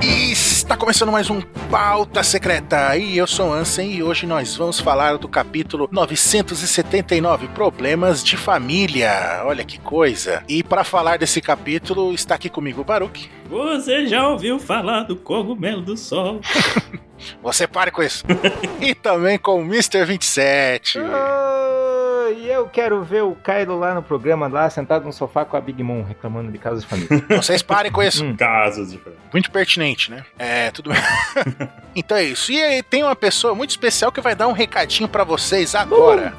Está começando mais um Pauta Secreta e eu sou Ansem e hoje nós vamos falar do capítulo 979, Problemas de Família. Olha que coisa. E para falar desse capítulo está aqui comigo o Baruch. Você já ouviu falar do cogumelo do sol? Você pare com isso. e também com o Mr. 27. E eu quero ver o Kylo lá no programa, lá sentado no sofá com a Big Mom, reclamando de casos de família. Vocês parem com isso. Hum. Casos de Muito pertinente, né? É, tudo bem. então é isso. E aí tem uma pessoa muito especial que vai dar um recadinho pra vocês agora.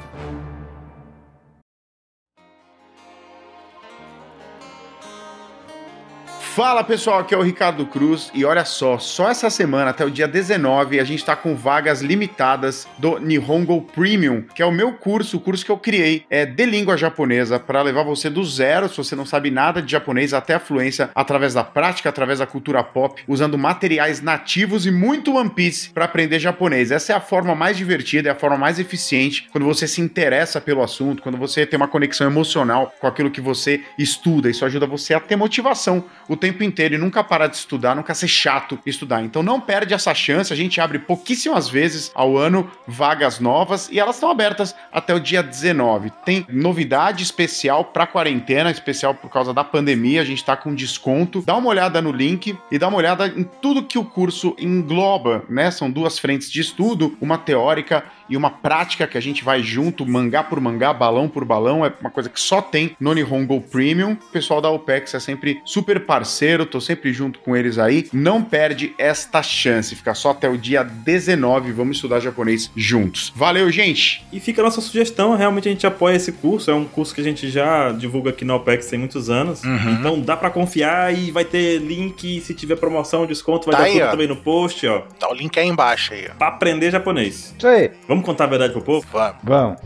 Fala pessoal, aqui é o Ricardo Cruz e olha só, só essa semana até o dia 19 a gente tá com vagas limitadas do Nihongo Premium, que é o meu curso, o curso que eu criei é de língua japonesa para levar você do zero, se você não sabe nada de japonês, até a fluência através da prática, através da cultura pop, usando materiais nativos e muito One Piece para aprender japonês. Essa é a forma mais divertida, é a forma mais eficiente quando você se interessa pelo assunto, quando você tem uma conexão emocional com aquilo que você estuda. Isso ajuda você a ter motivação o tempo inteiro e nunca parar de estudar, nunca ser chato estudar. Então não perde essa chance, a gente abre pouquíssimas vezes ao ano vagas novas e elas estão abertas até o dia 19. Tem novidade especial para quarentena, especial por causa da pandemia, a gente tá com desconto. Dá uma olhada no link e dá uma olhada em tudo que o curso engloba, né? São duas frentes de estudo, uma teórica e uma prática que a gente vai junto, mangá por mangá, balão por balão, é uma coisa que só tem no Nihongo Premium. O pessoal da OPEX é sempre super parceiro, tô sempre junto com eles aí. Não perde esta chance, fica só até o dia 19, vamos estudar japonês juntos. Valeu, gente! E fica a nossa sugestão, realmente a gente apoia esse curso, é um curso que a gente já divulga aqui na OPEX tem muitos anos. Uhum. Então dá pra confiar e vai ter link, se tiver promoção, desconto, vai Tá dar aí, tudo ó. também no post, ó. Tá o link aí embaixo aí, ó. Pra aprender japonês. Isso aí, Vamos contar a verdade pro povo? Vamos. vamos.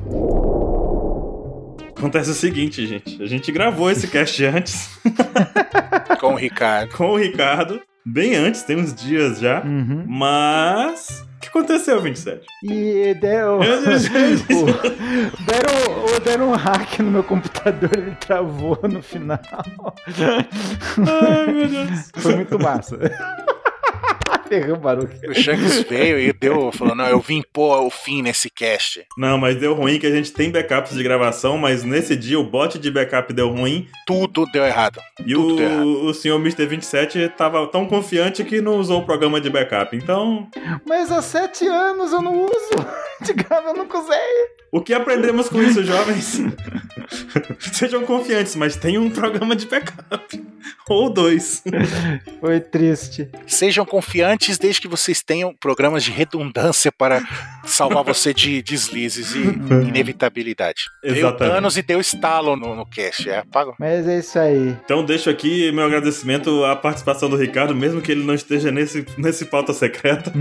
Acontece o seguinte, gente. A gente gravou esse cast antes Com o Ricardo. com o Ricardo, bem antes, tem uns dias já. Uhum. Mas. O que aconteceu, 27? E deu. deram, deram um hack no meu computador, ele travou no final. Ai, meu Deus. Foi muito massa. Ferrou o barulho. O Shanks veio e deu, falou: Não, eu vim pôr o fim nesse cast. Não, mas deu ruim que a gente tem backups de gravação, mas nesse dia o bot de backup deu ruim Tudo deu errado. e Tudo deu errado. o, o senhor Mr. 27 tava tão confiante que não usou o programa de backup. Então, Mas há sete anos eu não uso. De grava eu nunca usei. o que aprendemos com isso, jovens? Sejam confiantes, mas tem um programa de backup. Ou dois. Foi triste. Sejam confiantes desde que vocês tenham programas de redundância para salvar você de deslizes e inevitabilidade. Deu Exatamente. danos e deu estalo no, no cast. É, apaga. Mas é isso aí. Então deixo aqui meu agradecimento à participação do Ricardo, mesmo que ele não esteja nesse, nesse pauta secreta.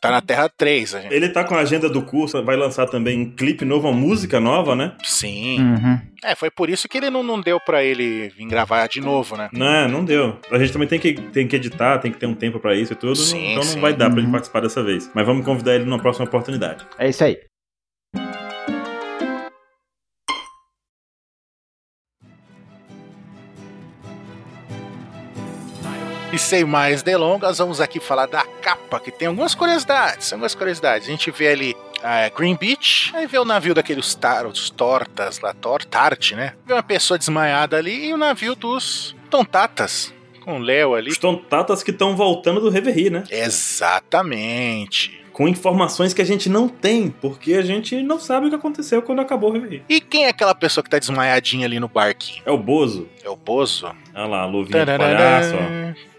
Tá na Terra 3, a gente. Ele tá com a agenda do curso, vai lançar também um clipe novo, uma música nova, né? Sim. Uhum. É, foi por isso que ele não, não deu pra ele vir gravar de novo, né? Não, não deu. A gente também tem que, tem que editar, tem que ter um tempo pra isso e tudo, Sim, então sim. não vai dar pra ele Uhum. participar dessa vez. Mas vamos convidar ele numa próxima oportunidade. É isso aí. E sem mais delongas, vamos aqui falar da capa, que tem algumas curiosidades. Algumas curiosidades. A gente vê ali a Green Beach, aí vê o navio daqueles tar, os tortas lá, tor, Tarte, né? Vê uma pessoa desmaiada ali e o navio dos Tontatas, com o Léo ali. Os tontatas que estão voltando do Reverie, né? Exatamente. Com informações que a gente não tem, porque a gente não sabe o que aconteceu quando acabou o Reverie. E quem é aquela pessoa que tá desmaiadinha ali no barquinho? É o Bozo. É o Bozo? Olha lá, a luvinha de palhaço, ó.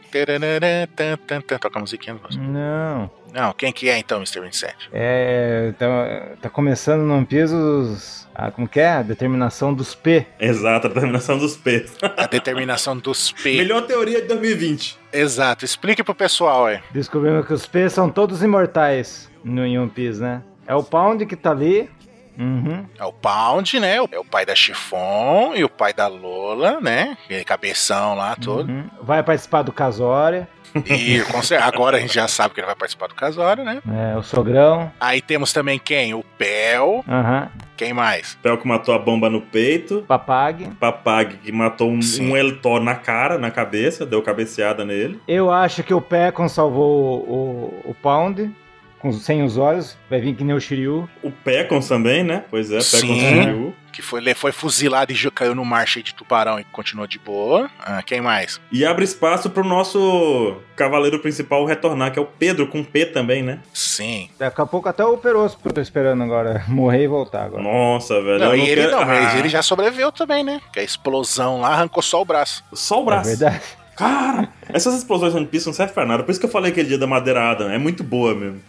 Toca a musiquinha do. Não. Não, quem que é então, Mr. 27? É. Tá, tá começando no One Piece os. Ah, como que é? A determinação dos P. Exato, a terminação dos P's. A determinação dos P. Melhor teoria de 2020. Exato, explique pro pessoal, é. Descobrimos que os P são todos imortais no One Piece, né? É o Pound que tá ali. Uhum. É o Pound, né? É o pai da Chiffon e o pai da Lola, né? Aquele cabeção lá todo. uhum. Vai participar do Casória. E agora a gente já sabe que ele vai participar do casório, né? É, o Sogrão. Aí temos também quem? O Pel. Aham. Quem mais? Pel que matou a bomba no peito. Papag. Papag que matou um, Sim. um Eltor na cara, na cabeça, deu cabeceada nele. Eu acho que o Pecon salvou o, o Pound. Com, sem os olhos. Vai vir que nem o Shiryu. O Pecons também, né? Pois é, Pecons Sim. Shiryu. Que foi, foi fuzilado e já caiu no mar cheio de tubarão e continuou de boa. Ah, quem mais? E abre espaço pro nosso cavaleiro principal retornar, que é o Pedro, com P também, né? Sim. Daqui a pouco até o Peroso que eu tô esperando agora. Morrer e voltar agora. Nossa, velho. Não, e ele quero- não, mas Ah, ele já sobreviveu também, né? Que a explosão lá arrancou só o braço. Só o É braço. verdade. Cara, essas explosões no piso não servem pra nada. Por isso que eu falei aquele dia da madeirada. É muito boa mesmo.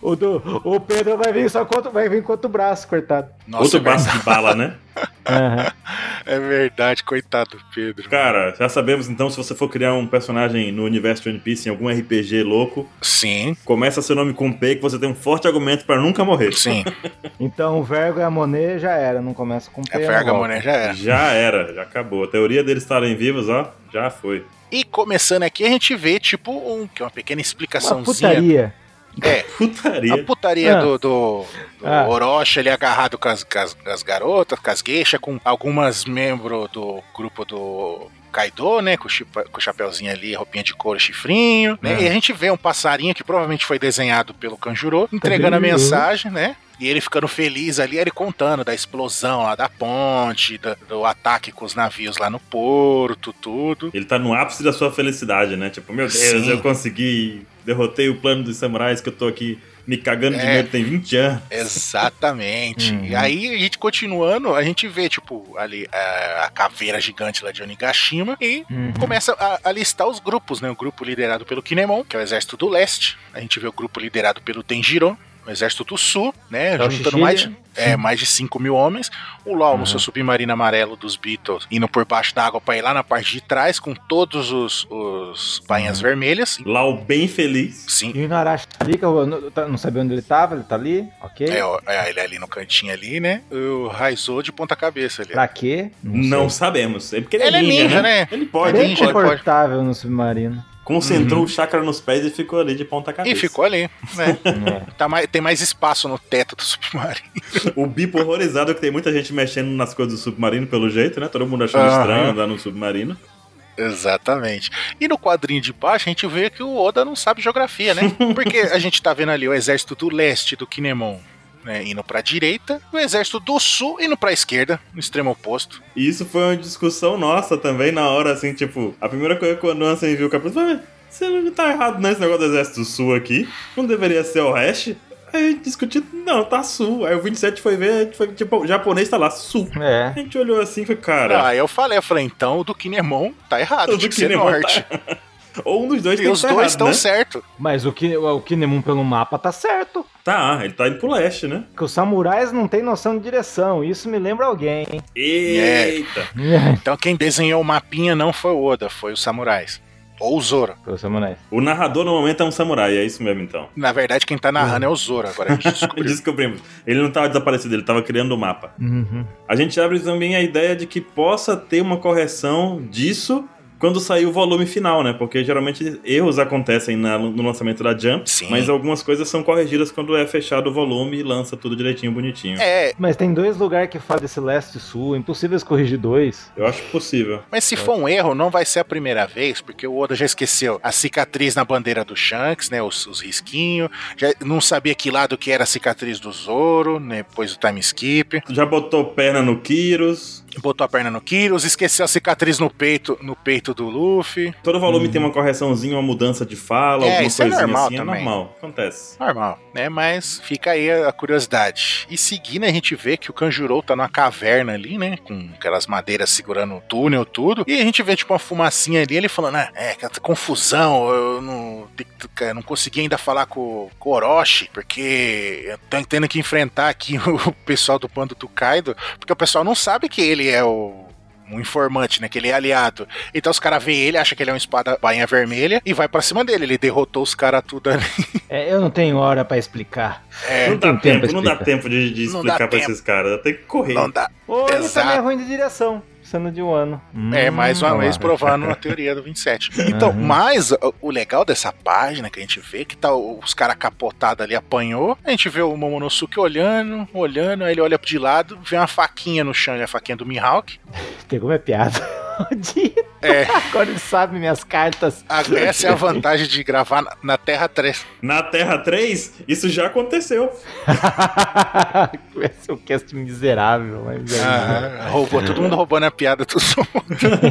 O, do, o Pedro vai vir só contra, vai vir contra o braço, coitado. Nossa, Outro é braço de bala, né? Aham. é verdade, coitado do Pedro. Cara, já sabemos então, se você for criar um personagem no universo de One Piece, em algum RPG louco, Sim, começa seu nome com P, que você tem um forte argumento pra nunca morrer. sim. Então o Vergo e a Monet já era, não começa com P. É não Verga volta. Monet já era. Já era, já acabou. A teoria deles estarem vivos, ó, já foi. E começando aqui, a gente vê, tipo, um, que é uma pequena Uma explicaçãozinha. putaria. É, a Putaria. putaria Ah. do, do, do Ah. Orochi ali agarrado com as, com as, com as garotas, com as gueixas, com algumas membros do grupo do Kaido, né? Com chipa- com o chapeuzinho ali, roupinha de couro, chifrinho, né? Ah. E a gente vê um passarinho que provavelmente foi desenhado pelo Kanjuro, entregando a Kanjuro. mensagem, né? E ele ficando feliz ali, ele contando da explosão lá da ponte, da- do ataque com os navios lá no porto, tudo. Ele tá no ápice da sua felicidade, né? Tipo, meu Deus, Sim. eu consegui, derrotei o plano dos samurais que eu tô aqui me cagando de É. medo tem 20 anos. Exatamente. Uhum. E aí, a gente continuando, a gente vê, tipo, ali a, a caveira gigante lá de Onigashima e Uhum. começa a, a listar os grupos, né? O grupo liderado pelo Kinemon, que é o exército do leste. A gente vê o grupo liderado pelo Tenjiro, o exército do sul, né? É juntando mais de, é, mais de 5 mil homens. O no Uhum. seu submarino amarelo dos Beatles, indo por baixo da água pra ir lá na parte de trás, com todos os, os bainhas Uhum. vermelhas. Lau bem feliz. Sim, E o Inarashi tá ali, que eu não, tá- não sabia onde ele tava, ele tá ali, ok? é, é, ele ali no cantinho ali, né? O Raizou de ponta cabeça ali. Pra quê? Não, sei. sabemos. É porque ele, Ele é é ninja, ninja, né? né? Ele É pode. ninja, ele pode. confortável no submarino. Concentrou o chakra nos pés e ficou ali de ponta cabeça. E ficou ali, né? É. Tá mais, tem mais espaço no teto do submarino. O Bipo horrorizado que tem muita gente mexendo nas coisas do submarino, pelo jeito, né? Todo mundo achando Aham. estranho andar no submarino. Exatamente. E no quadrinho de baixo a gente vê que o Oda não sabe geografia, né? Porque a gente tá vendo ali o exército do leste do Kinemon né, indo pra direita, e o exército do sul indo pra esquerda, no extremo oposto. E isso foi uma discussão nossa também na hora, assim, tipo, a primeira coisa que o Ansem viu o capítulo foi, você não tá errado nesse negócio do exército sul aqui, não deveria ser o oeste? Aí a gente discutiu, não, tá sul. Aí o 27 foi ver, a gente foi, tipo, o japonês tá lá, sul. É. A gente olhou assim e foi, cara, Aí eu falei, eu falei, então o do Kinemon tá errado, o do tinha que ser Kinemon norte. tá- ou um dos dois E tem que os tá dois errado, estão né? certo. Mas o, Ki, o Kinemon pelo mapa tá certo. Tá, ele tá indo pro leste, né? Que os samurais não têm noção de direção. Isso me lembra alguém. Eita! Então quem desenhou o mapinha não foi o Oda, foi os samurais. Ou o Zoro. Os samurais. O narrador no momento é um samurai, é isso mesmo então. Na verdade, quem tá narrando é o Zoro, agora descobriu. Descobrimos. Ele não tava desaparecido, ele tava criando o mapa. Uhum. A gente abre também a ideia de que possa ter uma correção disso quando sair o volume final, né? Porque geralmente erros acontecem na- no lançamento da Jump, Sim. mas algumas coisas são corrigidas quando é fechado o volume e lança tudo direitinho, bonitinho. É, Mas tem dois lugares que falam desse leste e sul. Impossível eles corrigir dois. Eu acho possível. Mas se for um erro, não vai ser a primeira vez, porque o Oda já esqueceu a cicatriz na bandeira do Shanks, né? Os, os risquinhos. Já não sabia que lado que era a cicatriz do Zoro, né? Depois do time skip. Já botou perna no Kyrus. Botou a perna no Kyros, esqueceu a cicatriz no peito, no peito do Luffy. Todo volume tem uma correçãozinha, uma mudança de fala, É, alguma isso é coisinha normal assim. também. É normal, acontece. Normal, né? Mas fica aí a curiosidade. E seguindo, a gente vê que o Kanjuro tá numa caverna ali, né? Com aquelas madeiras segurando o túnel, tudo. E a gente vê, tipo, uma fumacinha ali, ele falando, ah, é, que confusão, eu não, eu não consegui ainda falar com, com o Orochi, porque eu tô tendo que enfrentar aqui o pessoal do bando do Kaido, porque o pessoal não sabe que ele é o um informante, né? Que ele é aliado. Então os caras veem ele, acham que ele é um espada bainha vermelha e vai pra cima dele. Ele derrotou os caras tudo ali. É, eu não tenho hora pra explicar. É, não dá tem tempo tempo, não dá tempo de, de explicar tempo. esses caras. Tem que correr. não dá. Ou ele Exato. também é ruim de direção. Sendo de um ano. É, Hum, mais uma vez provando a teoria do 27. Então, Aham. mas o- legal dessa página que a gente vê, que tá os caras capotados ali, apanhou, a gente vê o Momonosuke olhando, olhando, aí ele olha de lado, vê uma faquinha no chão, é a faquinha do Mihawk. Pegou minha piada. Dito. É, Agora ele sabe minhas cartas. a- essa é a vantagem de gravar na, Terra 3. Na Terra 3, isso já aconteceu. Esse é um cast miserável, mas é. Ah, roubou, todo mundo roubando a piada do som.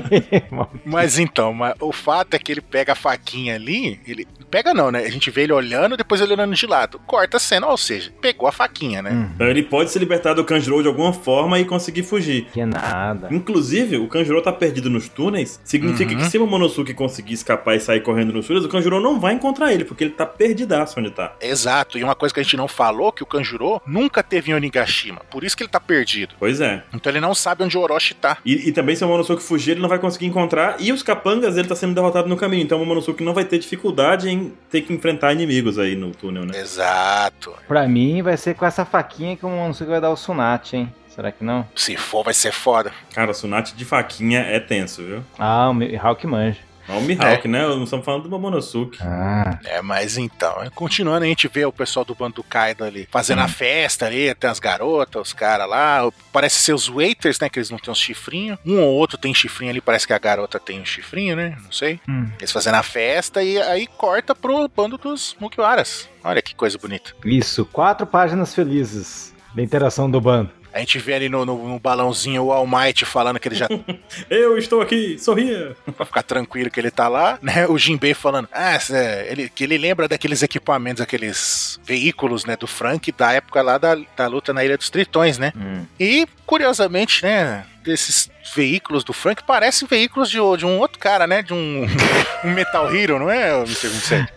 Mas então, mas o fato é que ele pega a faquinha ali, ele pega não, né? A gente vê ele olhando, depois ele olhando de lado. Corta a cena, ou seja, pegou a faquinha, né? Hum, Então ele pode se libertar do Kanjuro de alguma forma e conseguir fugir. que nada. Inclusive, o Kanjuro tá perdido nos túneis. Significa Uhum. que se o Momonosuke conseguir escapar e sair correndo nos túneis, o Kanjuro não vai encontrar ele, porque ele tá perdidaço onde tá. Exato, e uma coisa que a gente não falou, que o Kanjuro nunca teve em Onigashima, por isso que ele tá perdido. Pois é. Então ele não sabe onde o Orochi tá. E, e também se o Momonosuke fugir, ele não vai conseguir encontrar. E os capangas, ele tá sendo derrotado no caminho. Então o Momonosuke não vai ter dificuldade em ter que enfrentar inimigos aí no túnel, né? Exato. Pra mim, vai ser com essa faquinha que o Momonosuke vai dar o Sunat, hein? Será que não? Se for, vai ser foda. Cara, o Tsunade de faquinha é tenso, viu? Ah, o Mihawk manja. Olha o Mihawk, né? Não estamos falando do Momonosuke. Ah, É, mas então, continuando, a gente vê o pessoal do bando do Kaido ali fazendo a festa ali, tem as garotas, os caras lá. Parece ser os waiters, né? Que eles não têm os chifrinhos. Um ou outro tem chifrinho ali, parece que a garota tem um chifrinho, né? Não sei. hum. Eles fazendo a festa e aí corta pro bando dos Mugiwaras. Olha que coisa bonita. Isso, quatro páginas felizes da interação do bando. A gente vê ali no, no- no balãozinho o All Might falando que ele já Eu estou aqui, sorria! pra ficar tranquilo que ele tá lá, né? O Jinbei falando, ah, cê- ele, que ele lembra daqueles equipamentos, aqueles veículos, né, do Frank da época lá da, da luta na Ilha dos Tritões, né? Hum. E, curiosamente, né, desses veículos do Frank parecem veículos de, de um outro cara, né? De um, um Metal Hero, não é, Mr. 27?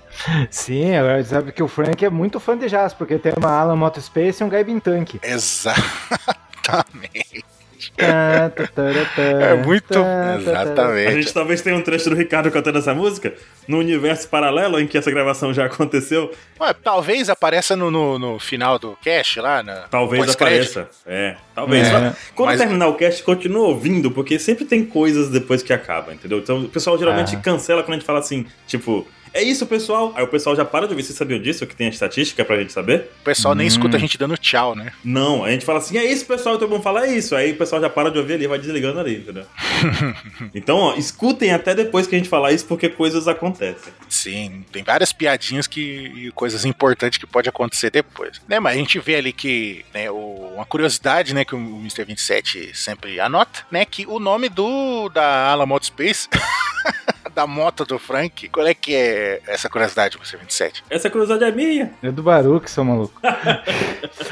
Sim, agora sabe que o Frank é muito fã de jazz, porque tem uma Alan Motospace e um Gaibin Tank. Exatamente. é muito. A Exatamente. gente talvez tenha um trecho do Ricardo cantando essa música no universo paralelo em que essa gravação já aconteceu. Ué, talvez apareça no, no, no final do cast lá, na Talvez apareça. É, talvez. É. Quando Mas- terminar o cast, continua ouvindo, porque sempre tem coisas depois que acaba, entendeu? Então o pessoal geralmente Ah. cancela quando a gente fala assim, tipo, é isso, pessoal. Aí o pessoal já para de ouvir. Vocês sabiam disso? Que tem a estatística pra gente saber? O pessoal nem Hum. escuta a gente dando tchau, né? Não, a gente fala assim, é isso, pessoal, então vamos falar isso. Aí o pessoal já para de ouvir ali e vai desligando ali, entendeu? então, ó, escutem até depois que a gente falar isso, porque coisas acontecem. Sim, tem várias piadinhas que, e coisas importantes que pode acontecer depois. Né, mas a gente vê ali que, né, o- uma curiosidade, né, que o Mr. 27 sempre anota, né, que o nome do da Ala Space, da moto do Frank, qual é que é essa curiosidade, Mr. 27? Essa curiosidade é minha. É do Baruch, seu maluco.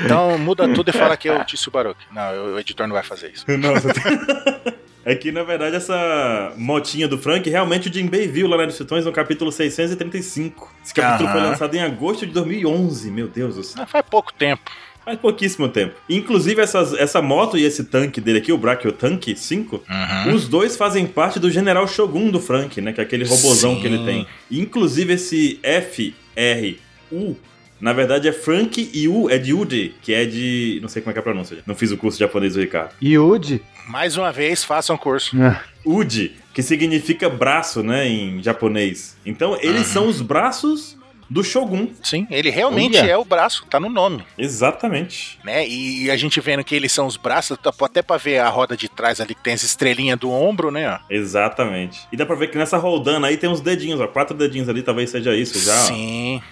Então muda tudo e fala que é o Tício Baruch. Não, o editor não vai fazer isso. Nossa, É que, na verdade, essa motinha do Frank, realmente o Jinbei viu lá na Titões no capítulo 635. Esse capítulo Aham. foi lançado em agosto de 2011, meu Deus do céu. Ah, faz pouco tempo. Faz pouquíssimo tempo. Inclusive, essas, essa moto e esse tanque dele aqui, o Brachio Tank 5, Uhum. os dois fazem parte do General Shogun do Frank, né? Que é aquele robozão Sim. que ele tem. Inclusive, esse F-R-U, na verdade, é Frank e U é de Ude, que é de... Não sei como é que é a pronúncia. Não fiz o curso japonês do Ricardo. Yuji. Mais uma vez, façam curso. Uji, que significa braço, né, em japonês. Então, eles Uhum. são os braços do Shogun. Sim, ele realmente Olha. é o braço, tá no nome. Exatamente. né? E a gente vendo que eles são os braços, até pra ver a roda de trás ali que tem as estrelinhas do ombro, né? Exatamente. E dá pra ver que nessa roldana aí tem uns dedinhos, ó. Quatro dedinhos ali, talvez seja isso já. Sim.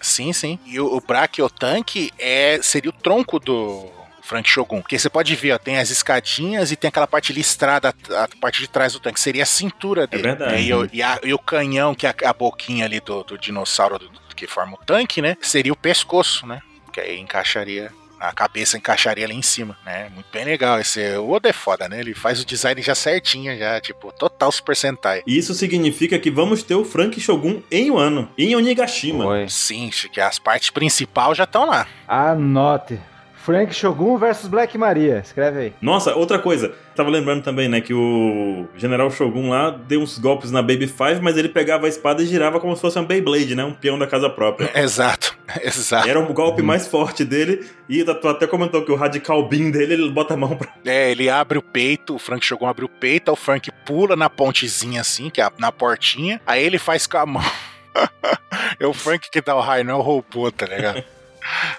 Sim, sim. E o, o Brachiotank é, seria o tronco do Frank Shogun. Porque você pode ver, ó, tem as escadinhas e tem aquela parte listrada, a, parte de trás do tanque. Seria a cintura dele. verdade. né? E, o, e a- e o canhão, que é a, a boquinha ali do, do dinossauro do- que forma o tanque, né? Seria o pescoço, né? Que aí encaixaria a cabeça encaixaria ali em cima, né? Muito bem legal. Esse, o Oda é foda, né? Ele faz o design já certinho, já, tipo, total Super Sentai. E isso significa que vamos ter o Frank Shogun em Wano, em Onigashima. Oi. Sim, que as partes principais já estão lá. Anote. Frank Shogun versus Black Maria. Escreve aí. Nossa, outra coisa. Tava lembrando também, né, que o General Shogun lá deu uns golpes na Baby Five, mas ele pegava a espada e girava como se fosse uma Beyblade, né? Um peão da casa própria. Exato. Exato. Era o golpe mais forte dele. E tu até comentou que o radical beam dele, ele bota a mão pra. É, ele abre o peito, o Frank Shogun abre o peito, aí o Frank pula na pontezinha assim, que é na portinha, aí ele faz com a mão. é o Frank que dá o raio, não é o robô, tá ligado?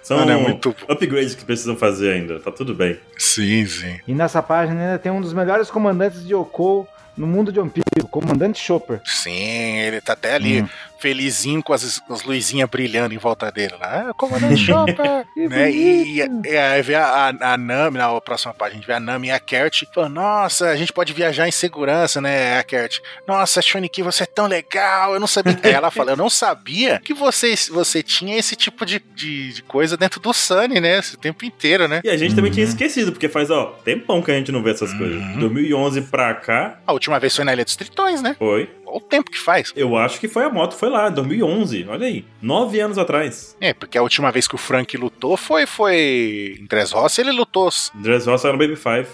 São Mano, é muito bom. upgrades que precisam fazer ainda. Tá tudo bem. Sim, sim. E nessa página ainda tem um dos melhores comandantes de Yoko no mundo de One Piece, o comandante Chopper. Sim, ele tá até ali, Hum. Felizinho com as, as luzinhas brilhando em volta dele lá. Ah, comandante Chopper! Que né? E, e- e aí vê a, a, a Nami, na próxima página, a gente vê a Nami e a Kert falando, nossa, a gente pode viajar em segurança, né, a Kert? Nossa, Shoniki, você é tão legal, eu não sabia. Aí ela fala, eu não sabia que você, você tinha esse tipo de, de, de coisa dentro do Sunny, né, esse tempo inteiro, né? E a gente também Uhum. tinha esquecido, porque faz, ó, tempão que a gente não vê essas coisas. Uhum. 2011 pra cá, A última vez foi na Ilha dos Tritões, né? foi. O tempo que faz. Eu acho que foi a moto, foi lá, 2011. Olha aí. Nove anos atrás. É, porque a última vez que o Frank lutou foi, foi em Dressrosa, ele lutou. Dressrosa era no Baby Five.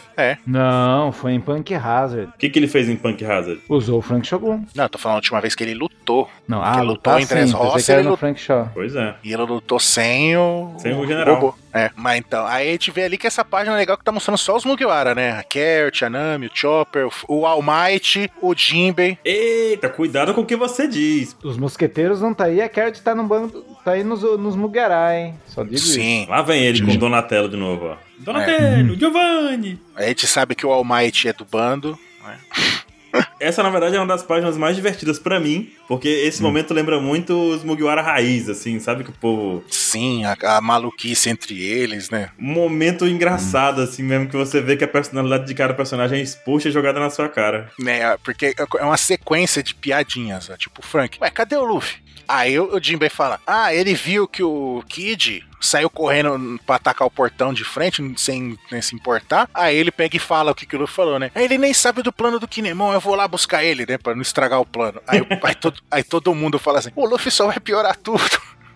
Não, foi em Punk Hazard. O que, que ele fez em Punk Hazard? Usou o Frank Shogun. Não, eu tô falando a última vez que ele lutou. Não, ah, lutou lutar em que era ele no lut- Frank Shaw. Pois é. E ele lutou sem o. Sem o general. robô. É, mas então, aí a gente vê ali que essa página é legal que tá mostrando só os Mugiwara, né? A Kert, a Nami, o Chopper, o- All Might, o Jinbei. Eita, cuidado com o que você diz. Os mosqueteiros não tá aí, a Carrot tá no bando, tá aí nos, nos Mugará, hein? Só digo isso. Sim. Lá vem ele com Donatello de novo, ó. É. Donatello, Giovanni. A gente sabe que o All Might é do bando. né? Essa, na verdade, é uma das páginas mais divertidas pra mim, porque esse Hum. momento lembra muito os Mugiwara raiz, assim, sabe que o povo... Sim, a, a maluquice entre eles, né? Um momento engraçado, assim, mesmo que você vê que a personalidade de cada personagem é exposta e jogada na sua cara. né? Porque é uma sequência de piadinhas, ó, tipo Frank. Ué, cadê o Luffy? Aí o o Jinbei fala: Ah, ele viu que o Kid saiu correndo pra atacar o portão de frente, sem, nem se importar. Aí ele pega e fala o que, que o Luffy falou, né? Aí ele nem sabe do plano do Kinemon, eu vou lá buscar ele, né? Pra não estragar o plano. Aí, aí, todo, aí todo mundo fala assim: O Luffy só vai piorar tudo.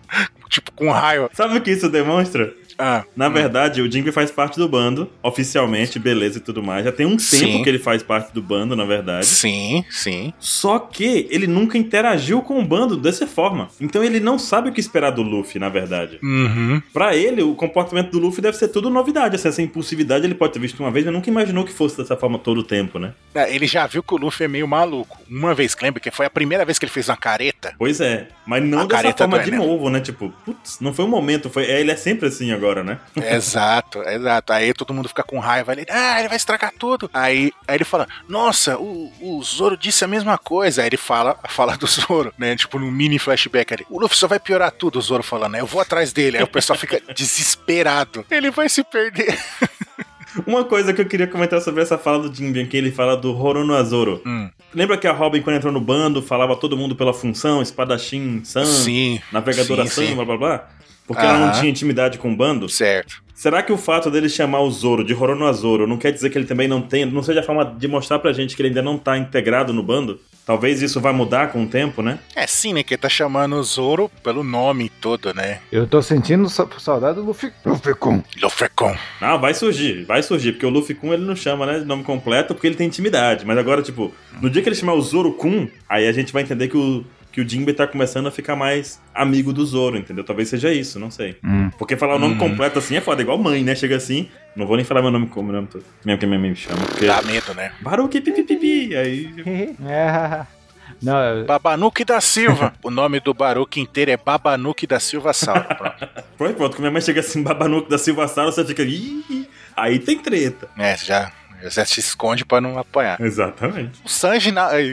tipo, com raiva. Sabe o que isso demonstra? Ah, Na verdade, o Jinbe faz parte do bando, oficialmente, beleza e tudo mais. Já tem um Sim. tempo que ele faz parte do bando, na verdade. sim, sim. Só que ele nunca interagiu com o bando dessa forma. Então ele não sabe o que esperar do Luffy, na verdade. Uhum. Pra ele, o comportamento do Luffy deve ser tudo novidade. Assim, essa impulsividade ele pode ter visto uma vez, mas nunca imaginou que fosse dessa forma todo o tempo, né? É, Ele já viu que o Luffy é meio maluco. Uma vez, lembra que foi a primeira vez que ele fez uma careta? Pois é. Mas não A dessa forma de novo, né? Tipo, putz, não foi um momento, foi. é, ele é sempre assim agora, né? Exato, exato. Aí todo mundo fica com raiva. Ele, ah, ele vai estragar tudo. Aí, aí ele fala, nossa, o, o Zoro disse a mesma coisa. Aí ele fala, fala do Zoro, né? Tipo, num mini flashback ali. O Luffy só vai piorar tudo, o Zoro falando, né? Eu vou atrás dele. Aí o pessoal fica desesperado. Ele vai se perder. Uma coisa que eu queria comentar sobre essa fala do Jinbe, que ele fala do Horono Azoro. Hum, Lembra que a Robin, quando entrou no bando, falava todo mundo pela função, espadachim, San, sim, navegadora sim, San, sim. blá blá blá? Porque ela não tinha intimidade com o bando? certo. Será que o fato dele chamar o Zoro de Horono Azoro não quer dizer que ele também não tem, não seja a forma de mostrar pra gente que ele ainda não tá integrado no bando? Talvez isso vai mudar com o tempo, né? É sim, né? Que ele tá chamando o Zoro pelo nome todo, né? Eu tô sentindo sa- saudade do Luffy. Luffy Kun. Lofrecon. Não, vai surgir, vai surgir, porque o Luffy Kun ele não chama, né, de nome completo porque ele tem intimidade. Mas agora, tipo, no dia que ele chamar o Zoro Kun, aí a gente vai entender que o, que o Jinbe tá começando a ficar mais amigo do Zoro, entendeu? Talvez seja isso, não sei. Hum. Porque falar o nome Uhum. completo assim é foda, igual mãe, né? Chega assim, não vou nem falar meu nome como nome todo. Mesmo que minha mãe me chama, porque. Dá medo, né? Baruque pipipipi. Aí. É. Não, eu- Babanuque da Silva. o nome do Baruque inteiro é Babanuque da Silva Sal. Pronto. Pronto, pronto. Quando minha mãe chega assim, babanuco da Silva Sala, você fica. Ih, aí tem treta. É, já, já se esconde pra não apanhar. Exatamente. O Sanji,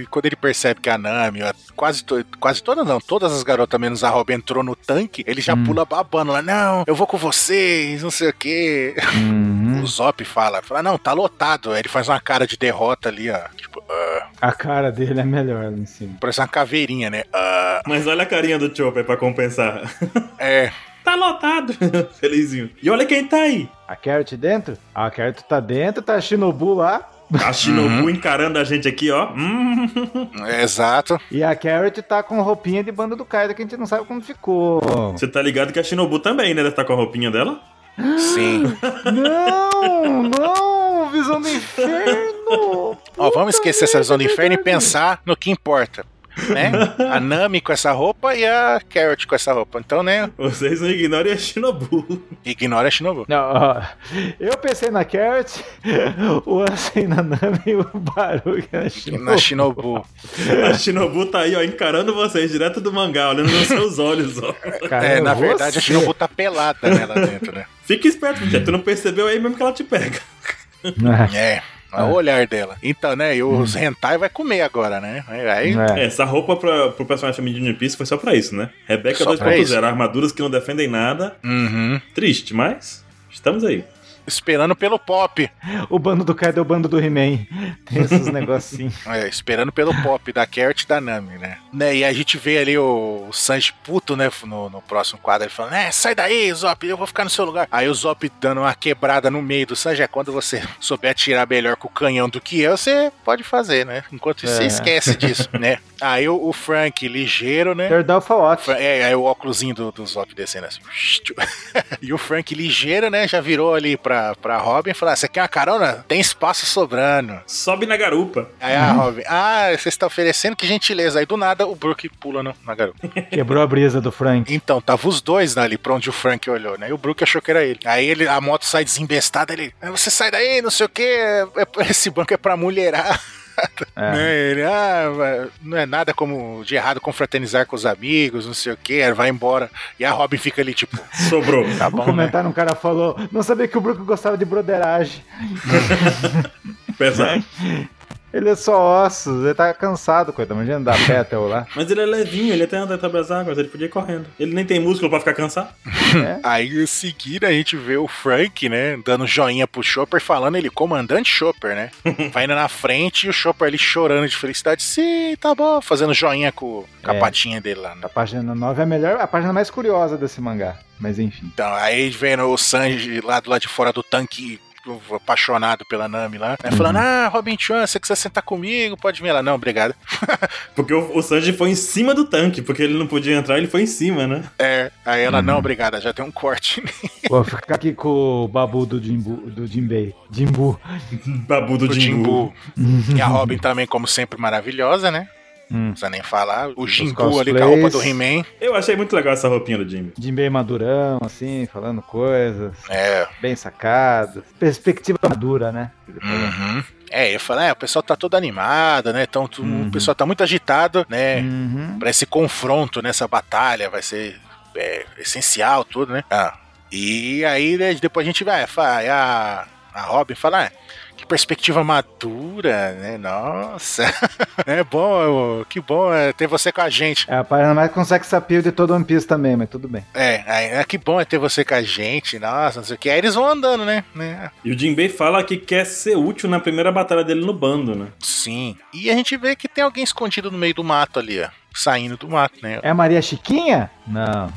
quando ele percebe que a Nami, quase, to- quase todas não, todas as garotas, menos a Robin, entrou no tanque, ele já Hum. pula babando lá, não, eu vou com vocês, não sei o quê. Uhum. O Zop fala, fala, não, tá lotado. Aí ele faz uma cara de derrota ali, ó, tipo, ah, A cara dele é melhor lá em cima. parece uma caveirinha, né? Ah, Mas olha a carinha do Chopper pra compensar. é, tá lotado. Felizinho. E olha quem tá aí. A Carrot dentro? A Carrot tá dentro, tá a Shinobu lá. A Shinobu Uhum. encarando a gente aqui, ó. Hum. é exato. E a Carrot tá com roupinha de banda do Kaido que a gente não sabe como ficou. Você tá ligado que a Shinobu também, né? Deve estar com a roupinha dela. Sim. Não, não, visão do inferno. Ó, vamos esquecer essa visão do inferno e pensar no que importa. Né? A Nami com essa roupa e a Carrot com essa roupa. Então, né? Vocês não ignorem a Shinobu. Ignora a Shinobu. Não, ó, eu pensei na Carrot, o Ansem na Nami e o Baruch na Shinobu. Na Shinobu. A Shinobu tá aí, ó, encarando vocês direto do mangá, olhando nos seus olhos, ó. Cara, É, na você- verdade, a Shinobu tá pelada né, lá dentro, né? Fica esperto, porque tu não percebeu aí mesmo que ela te pega. É. É o olhar dela. Então, né? E os hentai vai comer agora, né? Aí, É. É, essa roupa pra, pro personagem feminino de One Piece foi só pra isso, né? Rebeca Só pra isso. 2.0, armaduras que não defendem nada. Uhum. Triste, mas estamos aí. Esperando pelo pop. O bando do Kaido é o bando do He-Man. Tem esses negocinhos. É, esperando pelo pop da Carrot e da Nami, né? né? E a gente vê ali o, o Sanji puto, né? No, no próximo quadro, ele falando: É, sai daí, Zop, eu vou ficar no seu lugar. Aí o Zop dando uma quebrada no meio do Sanji. É quando você souber atirar melhor com o canhão do que eu, você pode fazer, né? Enquanto isso, você É. esquece disso, né? Aí o, o Frank ligeiro, né? Watch. Fra- É, aí o óculosinho do, do Zop descendo assim. e o Frank ligeiro, né? Já virou ali pra, pra Robin e falou: ah, Você quer uma carona? Tem espaço sobrando. Sobe na garupa. Aí a Robin, ah, você está oferecendo que gentileza. Aí do nada o Brook pula no, na garupa. Quebrou a brisa do Frank. Então, tava os dois ali pra onde o Frank olhou, né? E o Brook achou que era ele. Aí ele, a moto sai desembestada, ele, "Ah, você sai daí, não sei o que, esse banco é pra mulherar. É. Né? Ele, ah, não é nada como de errado confraternizar com os amigos, não sei o que, vai embora. E a Robin fica ali, tipo, Sobrou. tá bom, né? comentário um cara falou, não sabia que o Brook gostava de broderagem. Pesado. Ele é só ossos, ele tá cansado, coitado. Imagina dar pé até o lá. Mas ele é levinho, ele até anda sobre as águas, ele podia ir correndo. Ele nem tem músculo pra ficar cansado. Aí em seguida a gente vê o Frank, né, dando joinha pro Chopper, falando ele, comandante Chopper, né? Vai indo na frente e o Chopper ali chorando de felicidade. Sim, tá bom, fazendo joinha com, com a É. patinha dele lá. né? A página 9 é a melhor, a página mais curiosa desse mangá. Mas enfim. Então, aí vendo o Sanji lá do lado de fora do tanque apaixonado pela Nami lá, né, falando, ah, Robin Chan, você quiser sentar comigo, pode vir lá. Não, obrigado. Porque o, o Sanji foi em cima do tanque, porque ele não podia entrar, ele foi em cima, né? É, aí ela, não, obrigada, já tem um corte. Vou ficar aqui com o babu do Jimbu, do Jimbei. Jimbu. Babu do Jimbu. Jimbu. E a Robin também, como sempre, maravilhosa, né? Hum. Não precisa nem falar. O Jimbu ali com a roupa do He-Man. Eu achei muito legal essa roupinha do Jimmy. Jimbei madurão, assim, falando coisas. É, Bem sacado. Perspectiva madura, né? Uhum. É, eu falei, é, o pessoal tá todo animado, né? Então tu- o pessoal tá muito agitado, né? Uhum. Pra esse confronto nessa batalha, vai ser é, essencial, tudo, né? Ah, e aí, né, depois a gente vai, fala, a, a Robin fala, ah, que perspectiva madura, né? Nossa, é bom, que bom é, ter você com a gente. É a página mais com sex appeal de todo One Piece também, mas tudo bem. É, aí, é, que bom é ter você com a gente, nossa, não sei o que. Aí eles vão andando, né? né? E o Jinbei fala que quer ser útil na primeira batalha dele no bando, né? Sim. E a gente vê que tem alguém escondido no meio do mato ali, ó. Saindo do mato, né? É a Maria Chiquinha? Não.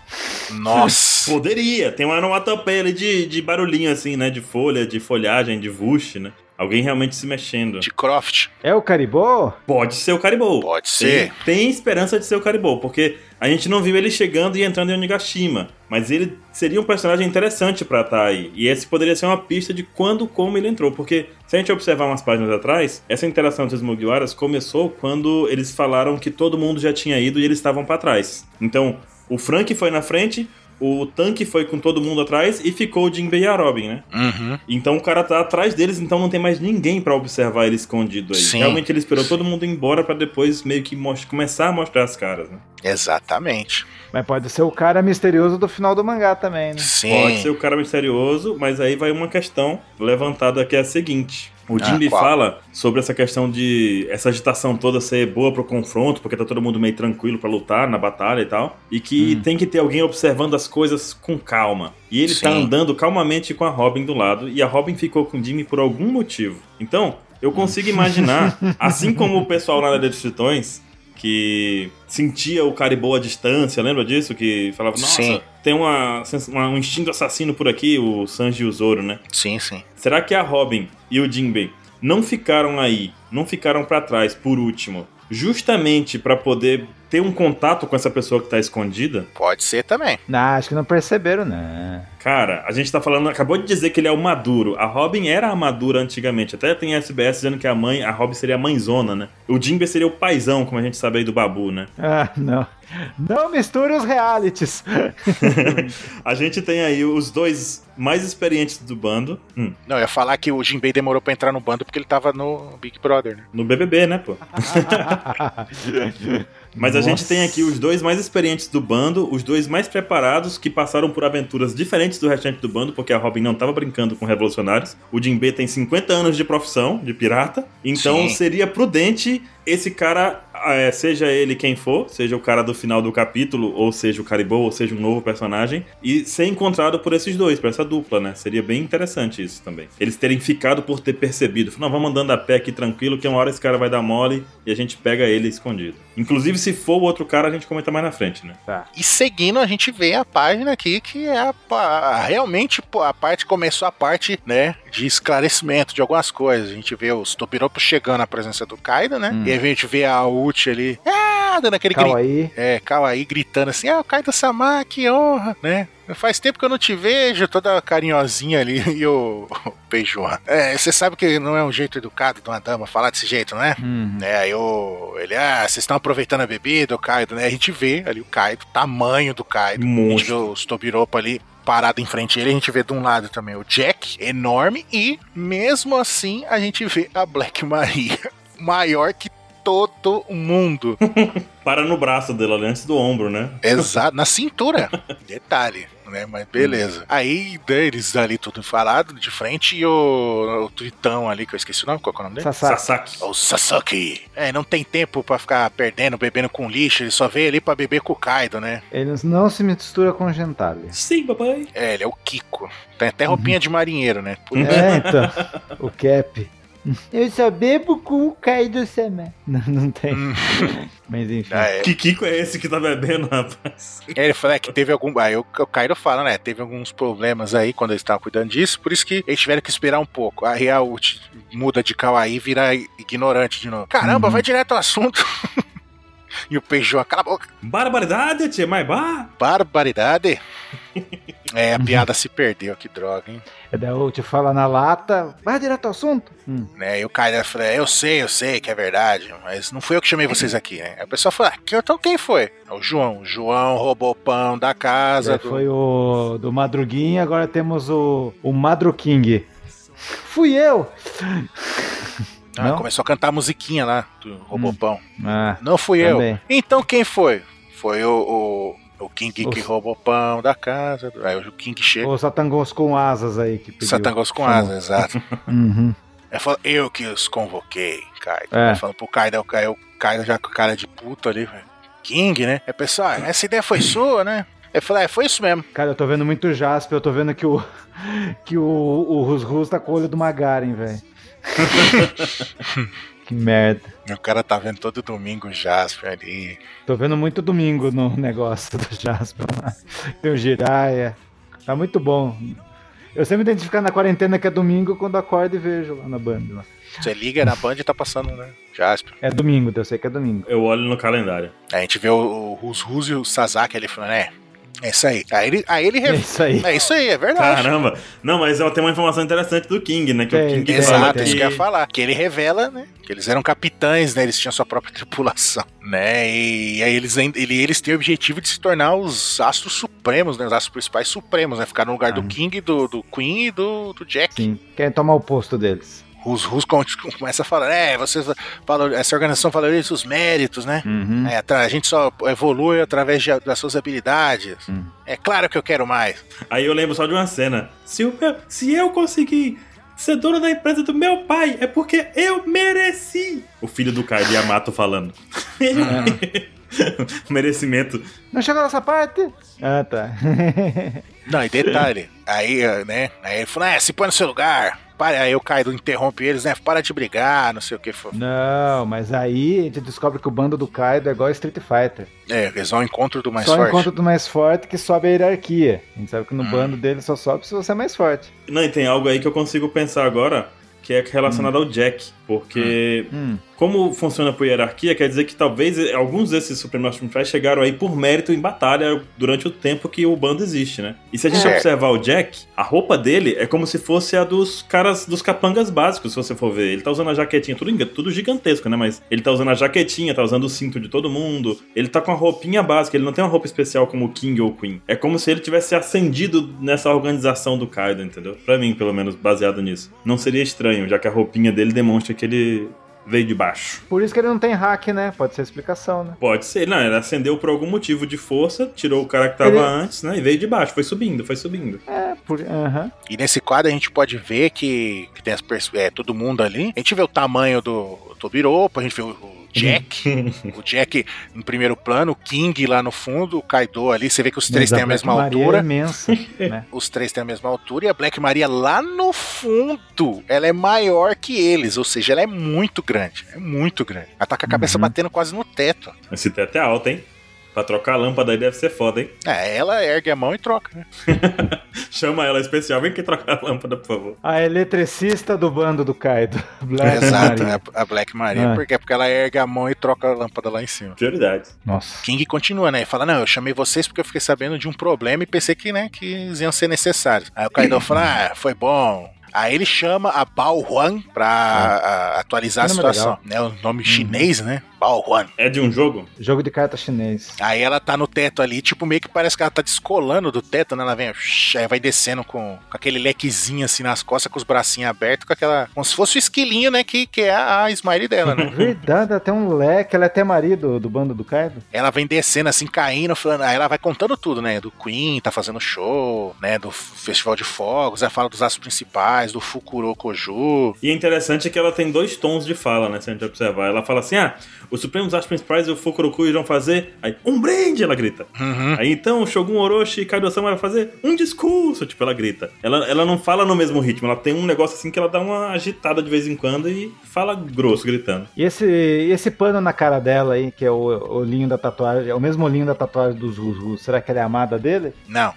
Nossa. Poderia, tem uma onomatopeia ali de, de barulhinho assim, né? De folha, de folhagem, de vush, né? Alguém realmente se mexendo. de Croft. É o Caribou? Pode ser o Caribou. Pode ser. Tem, tem esperança de ser o Caribou, porque a gente não viu ele chegando e entrando em Onigashima. Mas ele seria um personagem interessante pra estar aí. E esse poderia ser uma pista de quando como ele entrou. Porque se a gente observar umas páginas atrás, essa interação dos Mugiwaras começou quando eles falaram que todo mundo já tinha ido e eles estavam pra trás. Então, o Frank foi na frente, o tanque foi com todo mundo atrás e ficou o Jinbei e a Robin, né? Uhum. Então o cara tá atrás deles, então não tem mais ninguém pra observar ele escondido aí. Sim. Realmente ele esperou todo mundo ir embora pra depois meio que começar a mostrar as caras, né? Exatamente. Mas pode ser o cara misterioso do final do mangá também, né? Sim. Pode ser o cara misterioso, mas aí vai uma questão levantada que é a seguinte. O Ah, Jimmy qual? fala sobre essa questão de essa agitação toda ser boa pro confronto, porque tá todo mundo meio tranquilo pra lutar na batalha e tal, e que Hum. tem que ter alguém observando as coisas com calma. E ele tá Sim. andando calmamente com a Robin do lado, e a Robin ficou com o Jimmy por algum motivo. Então, eu consigo imaginar, assim como o pessoal lá na Ilha dos Tritões, que sentia o Caribou à distância, lembra disso? Que falava, nossa, Sim. tem uma, uma- um instinto assassino por aqui, o Sanji e o Zoro, né? Sim, sim. Será que a Robin e o Jinbei não ficaram aí, não ficaram pra trás por último, justamente pra poder ter um contato com essa pessoa que tá escondida? Pode ser também. Não, acho que não perceberam, né? Cara, a gente tá falando, acabou de dizer que ele é o maduro. A Robin era a madura antigamente. Até tem SBS dizendo que a mãe, a Robin seria a mãezona, né? O Jimbe seria o paizão, como a gente sabe aí do Babu, né? Ah, não. Não misture os realities. a gente tem aí os dois mais experientes do bando. Hum. Não, eu ia falar que o Jinbei demorou pra entrar no bando porque ele tava no Big Brother, né? No BBB, né, pô? Mas a gente tem aqui os dois mais experientes do bando, os dois mais preparados, que passaram por aventuras diferentes do restante do bando, porque a Robin não estava brincando com revolucionários. O Jinbe tem 50 anos de profissão, de pirata, então Sim. seria prudente esse cara, é, seja ele quem for, seja o cara do final do capítulo, ou seja o Caribou, ou seja um novo personagem, e ser encontrado por esses dois, por essa dupla, né? Seria bem interessante isso também. Eles terem ficado por ter percebido. Não, vamos andando a pé aqui tranquilo, que uma hora esse cara vai dar mole e a gente pega ele escondido. Inclusive, se for o outro cara, a gente comenta mais na frente, né? Tá. E seguindo, a gente vê a página aqui que é a, a- realmente a parte começou a parte, né, de esclarecimento de algumas coisas. A gente vê os Topiropos chegando à presença do Kaido, né? Hum. E aí a gente vê a Uchi ali, ah, dando aquele grito. Aí. É, Kawaii gritando assim, ah, o Kaido Sama, que honra, né? Faz tempo que eu não te vejo, toda carinhosinha ali, e o, o. É, você sabe que não é um jeito educado de uma dama falar desse jeito, né? Uhum. né? Aí o, ele, ah, vocês estão aproveitando a bebida, o Kaido, né? A gente vê ali o Kaido, tamanho do Kaido. A gente vê os Tobiropo ali parado em frente a ele, a gente vê de um lado também o Jack, enorme, e mesmo assim a gente vê a Black Maria, maior que todo mundo. Para no braço dele, ali antes do ombro, né? Exato, na cintura. Detalhe, né? Mas beleza. Aí né, eles ali tudo falado de frente e o, o Tritão ali, que eu esqueci o nome, qual que é o nome dele? Sasaki. Sasaki. O Sasuke. É, não tem tempo pra ficar perdendo, bebendo com lixo, ele só veio ali pra beber com o Kaido, né? Ele não se mistura com Gentile. Sim, papai. É, ele é o Kiko. Tem até roupinha de marinheiro, né? Por- É, então. O Cap. Eu só bebo com o Kaido Sama. Não, não tem. Hum. Mas enfim. Ah, é. Que Kiko é esse que tá bebendo, rapaz? Aí ele fala é, que teve algum. Aí o o Kaido fala, né? Teve alguns problemas aí quando eles estavam cuidando disso, por isso que eles tiveram que esperar um pouco. Aí a Uchi muda de Kawaii e vira ignorante de novo. Caramba, Uhum. vai direto ao assunto. e o Peijuan, cala a boca. Barbaridade, tia, mas bar. Barbaridade. É, a piada se perdeu, que droga, hein? É daí eu te fala na lata. Vai direto ao assunto. Hum. né? E o Kaido fala, eu sei, eu sei que é verdade, mas não fui eu que chamei vocês aqui, né? Aí o pessoal fala, ah, então quem foi? É o João. O João roubou pão da casa É, do... foi o do Madruguinha, agora temos o, o Madru King. Fui eu! Ah, Não? começou a cantar a musiquinha lá do roubou Hum. pão. Ah, Não fui Também. eu. Então quem foi? Foi o, o, o King que Os- roubou pão da casa. Aí o King chega. os satangos com asas aí que pediu. Satangos com asas, exato. Uhum. Ele falou, eu que os convoquei, Kaido. É. Ele falou pro Kaido, o Kaido, o Kaido já com cara de puto ali, velho. King, né? Aí pessoal, ah, essa ideia foi sua, né? Ele falou, é, foi isso mesmo. Cara, eu tô vendo muito Jasper, eu tô vendo que o. que o, o Rus Rus tá com o olho do Magaren, velho. que merda. O cara tá vendo todo domingo o Jasper ali. Tô vendo muito domingo no negócio do Jasper lá. Tem o Jiraya. Tá muito bom. Eu sempre identificar na quarentena que é domingo quando acordo e vejo lá na banda. lá. Você liga na Band e tá passando, né? Jasper. É domingo, eu sei que é domingo. Eu olho no calendário. Aí a gente vê o, o Rus Rus e o Sasaki ali falando, é, é isso aí. Aí ele, aí ele É isso aí. É isso aí, é verdade. Caramba. Não, mas tem uma informação interessante do King, né? Que Tem, o King tem. fala Exato, que... isso que eu ia falar. Que ele revela, né? Que eles eram capitães, né? Eles tinham sua própria tripulação, né? E aí eles, ele, eles têm o objetivo de se tornar os astros supremos, né? Os astros principais supremos, né? Ficar no lugar do Ah. King, do, do Queen e do, do Jack. Sim. Querem tomar o posto deles. Os Rus com- começa a falar, é, vocês valor, essa organização valoriza os méritos, né? Uhum. É, a gente só evolui através de- das suas habilidades. Hum. É claro que eu quero mais. Aí eu lembro só de uma cena. Se, o meu- se eu conseguir ser dono da empresa do meu pai, é porque eu mereci. O filho do Kai, Yamato falando. Merecimento. Não chegou nessa parte? Ah, tá. Não, e detalhe, aí, né? Aí ele falou, é, se põe no seu lugar. Para, aí o Kaido interrompe eles, né? Para de brigar, não sei o que. for. Não, mas aí a gente descobre que o bando do Kaido é igual Street Fighter. É, eles vão ao encontro do mais só forte. enquanto do mais forte que sobe a hierarquia. A gente sabe que no Hum. bando dele só sobe se você é mais forte. Não, e tem algo aí que eu consigo pensar agora, que é relacionado ao Jack. Porque Hum. como funciona por hierarquia, quer dizer que talvez alguns desses Supreme Optimus Prime chegaram aí por mérito em batalha durante o tempo que o bando existe, né? E se a gente É. observar o Jack, a roupa dele é como se fosse a dos caras, dos capangas básicos, se você for ver. Ele tá usando a jaquetinha, tudo, tudo gigantesco, né? Mas ele tá usando a jaquetinha, tá usando o cinto de todo mundo. Ele tá com a roupinha básica, ele não tem uma roupa especial como o King ou o Queen. É como se ele tivesse ascendido nessa organização do Kaido, entendeu? Pra mim, pelo menos, baseado nisso. Não seria estranho, já que a roupinha dele demonstra que ele veio de baixo. Por isso que ele não tem hack, né? Pode ser a explicação, né? Pode ser, não, ele acendeu por algum motivo de força, tirou o cara que tava Ele- antes, né? E veio de baixo, foi subindo, foi subindo. É, por. Aham. E nesse quadro a gente pode ver que, que tem as pers- é, todo mundo ali. A gente vê o tamanho do Tobiropo, a gente vê o Jack, o Jack em primeiro plano, o King lá no fundo, o Kaido ali. Você vê que os três Mas têm a Black mesma Maria altura. É imensa, né? Os três têm a mesma altura e a Black Maria lá no fundo, ela é maior que eles, ou seja, ela é muito grande, é muito grande. Ela tá com a cabeça Uhum. batendo quase no teto. Esse teto é alto, hein? Pra trocar a lâmpada aí deve ser foda, hein? É, ela ergue a mão e troca, né? Chama ela especial, vem aqui trocar a lâmpada, por favor. A eletricista do bando do Kaido. Black Exato, Maria. a, a Black Maria, Ah. porque, porque ela ergue a mão e troca a lâmpada lá em cima. Prioridade. Nossa. King continua, né? E fala: Não, eu chamei vocês porque eu fiquei sabendo de um problema e pensei que, né, que iam ser necessários. Aí o Kaido fala: Ah, foi bom. Aí ele chama a Bao Huan pra a- atualizar a situação. Né, o nome chinês, né? Bao. É de um jogo? Jogo de carta chinês. Aí ela tá no teto ali, tipo, meio que parece que ela tá descolando do teto, né? Ela vem, aí vai descendo com, com aquele lequezinho assim nas costas, com os bracinhos abertos, com aquela. Como se fosse o esquilinho, né? Que, que é a, a smile dela, né? Verdade, ela tem um leque, ela é até marido do bando do Kaido. ela vem descendo assim, caindo, falando, aí ela vai contando tudo, né? Do Queen, tá fazendo show, né? Do Festival de Fogos, ela fala dos astros principais, do Fukuro Koju. E é interessante que ela tem dois tons de fala, né? Se a gente observar. Ela fala assim: ah, os Supremos Astros Principais e o Fukuroku irão fazer. Aí, um brinde, ela grita. Uhum. Aí então, o Shogun Orochi e Kaido-sama vai fazer um discurso, tipo, ela grita. Ela, ela não fala no mesmo ritmo, ela tem um negócio assim que ela dá uma agitada de vez em quando e fala grosso, gritando. E esse, esse pano na cara dela aí, que é o olhinho da tatuagem, é o mesmo olhinho da tatuagem dos Rus será que ela é amada dele? Não.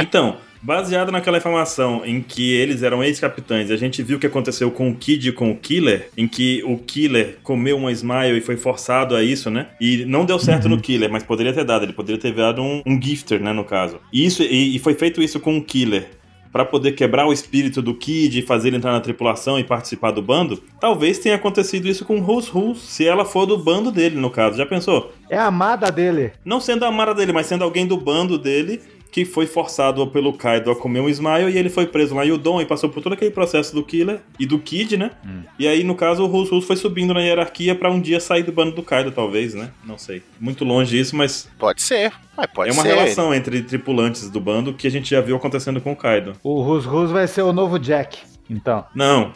Então, baseado naquela informação em que eles eram ex-capitães, a gente viu o que aconteceu com o Kid e com o Killer, em que o Killer comeu uma Smile e foi forçado a isso, né? E não deu certo no Killer, mas poderia ter dado, ele poderia ter dado um, um gifter, né, no caso. E, isso, e, e foi feito isso com o Killer. Pra poder quebrar o espírito do Kid e fazer ele entrar na tripulação e participar do bando, talvez tenha acontecido isso com Rus Rus, se ela for do bando dele, no caso. Já pensou? É a amada dele. Não sendo a Mara dele, mas sendo alguém do bando dele que foi forçado pelo Kaido a comer um Smile e ele foi preso lá em Udon e passou por todo aquele processo do Killer e do Kid, né? E aí, no caso, o Rus Rus foi subindo na hierarquia pra um dia sair do bando do Kaido, talvez, né? Não sei. Muito longe disso, mas Pode ser. Mas pode é uma ser. relação entre tripulantes do bando que a gente já viu acontecendo com o Kaido. O Rus Rus vai ser o novo Jack. Então. Não.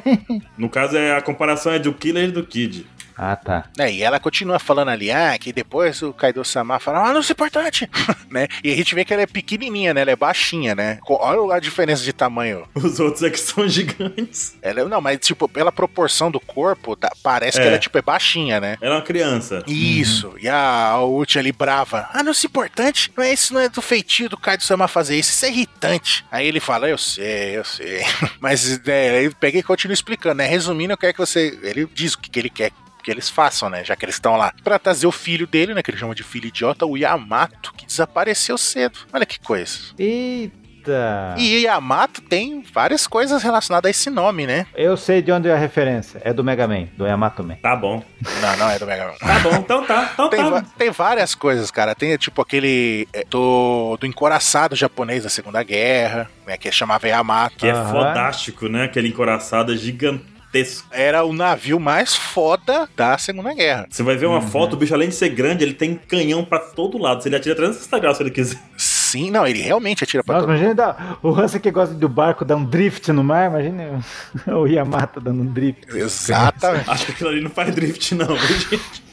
no caso, é a comparação é do Killer e do Kid. Ah, tá. É, e ela continua falando ali, ah, que depois o Kaido-sama fala, ah, não é importante, né? E a gente vê que ela é pequenininha, né? Ela é baixinha, né? Olha a diferença de tamanho. Os outros é que são gigantes. Ela, é- não, mas tipo, pela proporção do corpo, tá- parece que É. ela é, tipo, é baixinha, né? Ela é uma criança. Isso, e a, a Uchi ali brava. Ah, não é importante. Não é isso, não é do feitio do Kaido-sama fazer isso. Isso é irritante. Aí ele fala, eu sei, eu sei. Mas é, aí pega e continua explicando, né? Resumindo, eu quero que você. Ele diz o que, que ele quer que eles façam, né? Já que eles estão lá. Pra trazer o filho dele, né? Que ele chama de filho idiota, o Yamato, que desapareceu cedo. Olha que coisa. Eita. E Yamato tem várias coisas relacionadas a esse nome, né? Eu sei de onde é a referência. É do Mega Man, do Yamato Man. Tá bom. Não, não é do Mega Man. Tá bom, então tá. Então Tem, tá. tem várias coisas, cara. Tem tipo aquele é, do, do encoraçado japonês da Segunda Guerra, né, que chamava Yamato. Que é fodástico, né? Aquele encoraçado é gigantesco. Era o navio mais foda da Segunda Guerra. Você vai ver uma foto, o bicho, além de ser grande, ele tem canhão pra todo lado. Se ele atira 360 graus se ele quiser. Sim, não, ele realmente atira pra Nossa, todo imagina o Hansa que gosta do barco dar um drift no mar, imagina o Yamato dando um drift. Exatamente. Acho que aquilo ali não faz drift, não, viu, gente?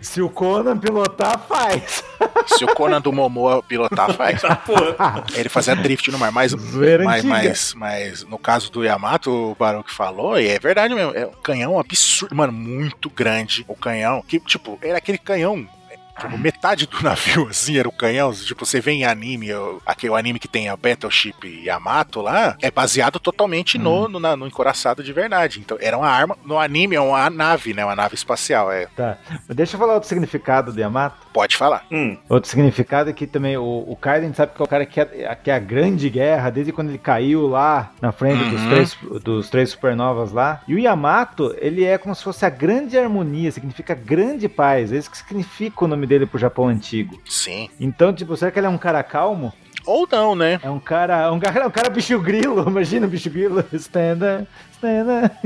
Se o Conan pilotar, faz. Se o Conan do Momoa pilotar, faz. Porra. Ele fazia drift no mar, mas, mas, mas, mas no caso do Yamato, o Baruch falou, e é verdade mesmo, é um canhão absurdo, mano, muito grande o canhão, que tipo, era aquele canhão Tipo, metade do navio, assim, era o canhão. Tipo, você vê em anime, aquele anime que tem a Battleship Yamato lá, é baseado totalmente no, no, na- no encoraçado de verdade. Então, era uma arma. No anime é uma nave, né? Uma nave espacial. É, Tá. Mas deixa eu falar outro significado do Yamato. pode falar. Hum, Outro significado é que também o, o gente sabe que é o cara que é, que é a grande guerra, desde quando ele caiu lá na frente dos, Uhum. três, dos três supernovas lá. E o Yamato, ele é como se fosse a grande harmonia, significa grande paz. É isso que significa o nome dele pro Japão antigo. Sim. Então, tipo, será que ele é um cara calmo? Ou não, né? É um cara, um cara, um cara bicho grilo, imagina o bicho grilo. Stand up, stand up.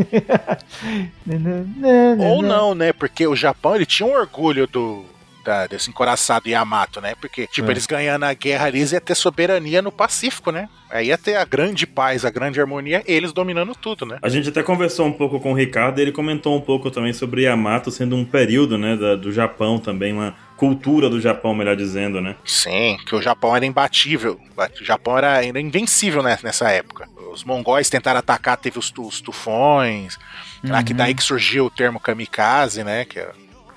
Ou não, né? Porque o Japão, ele tinha um orgulho do. da- desse encoraçado Yamato, né? Porque, tipo, É. eles ganhando a guerra ali, eles iam ter soberania no Pacífico, né? Aí ia ter a grande paz, a grande harmonia, eles dominando tudo, né? a gente até conversou um pouco com o Ricardo e ele comentou um pouco também sobre Yamato sendo um período, né, da- do Japão também, uma cultura do Japão, melhor dizendo, né? Sim, que o Japão era imbatível. O Japão era, era invencível né, nessa época. Os mongóis tentaram atacar, teve os, os tufões. Lá que daí que surgiu o termo kamikaze, né? Que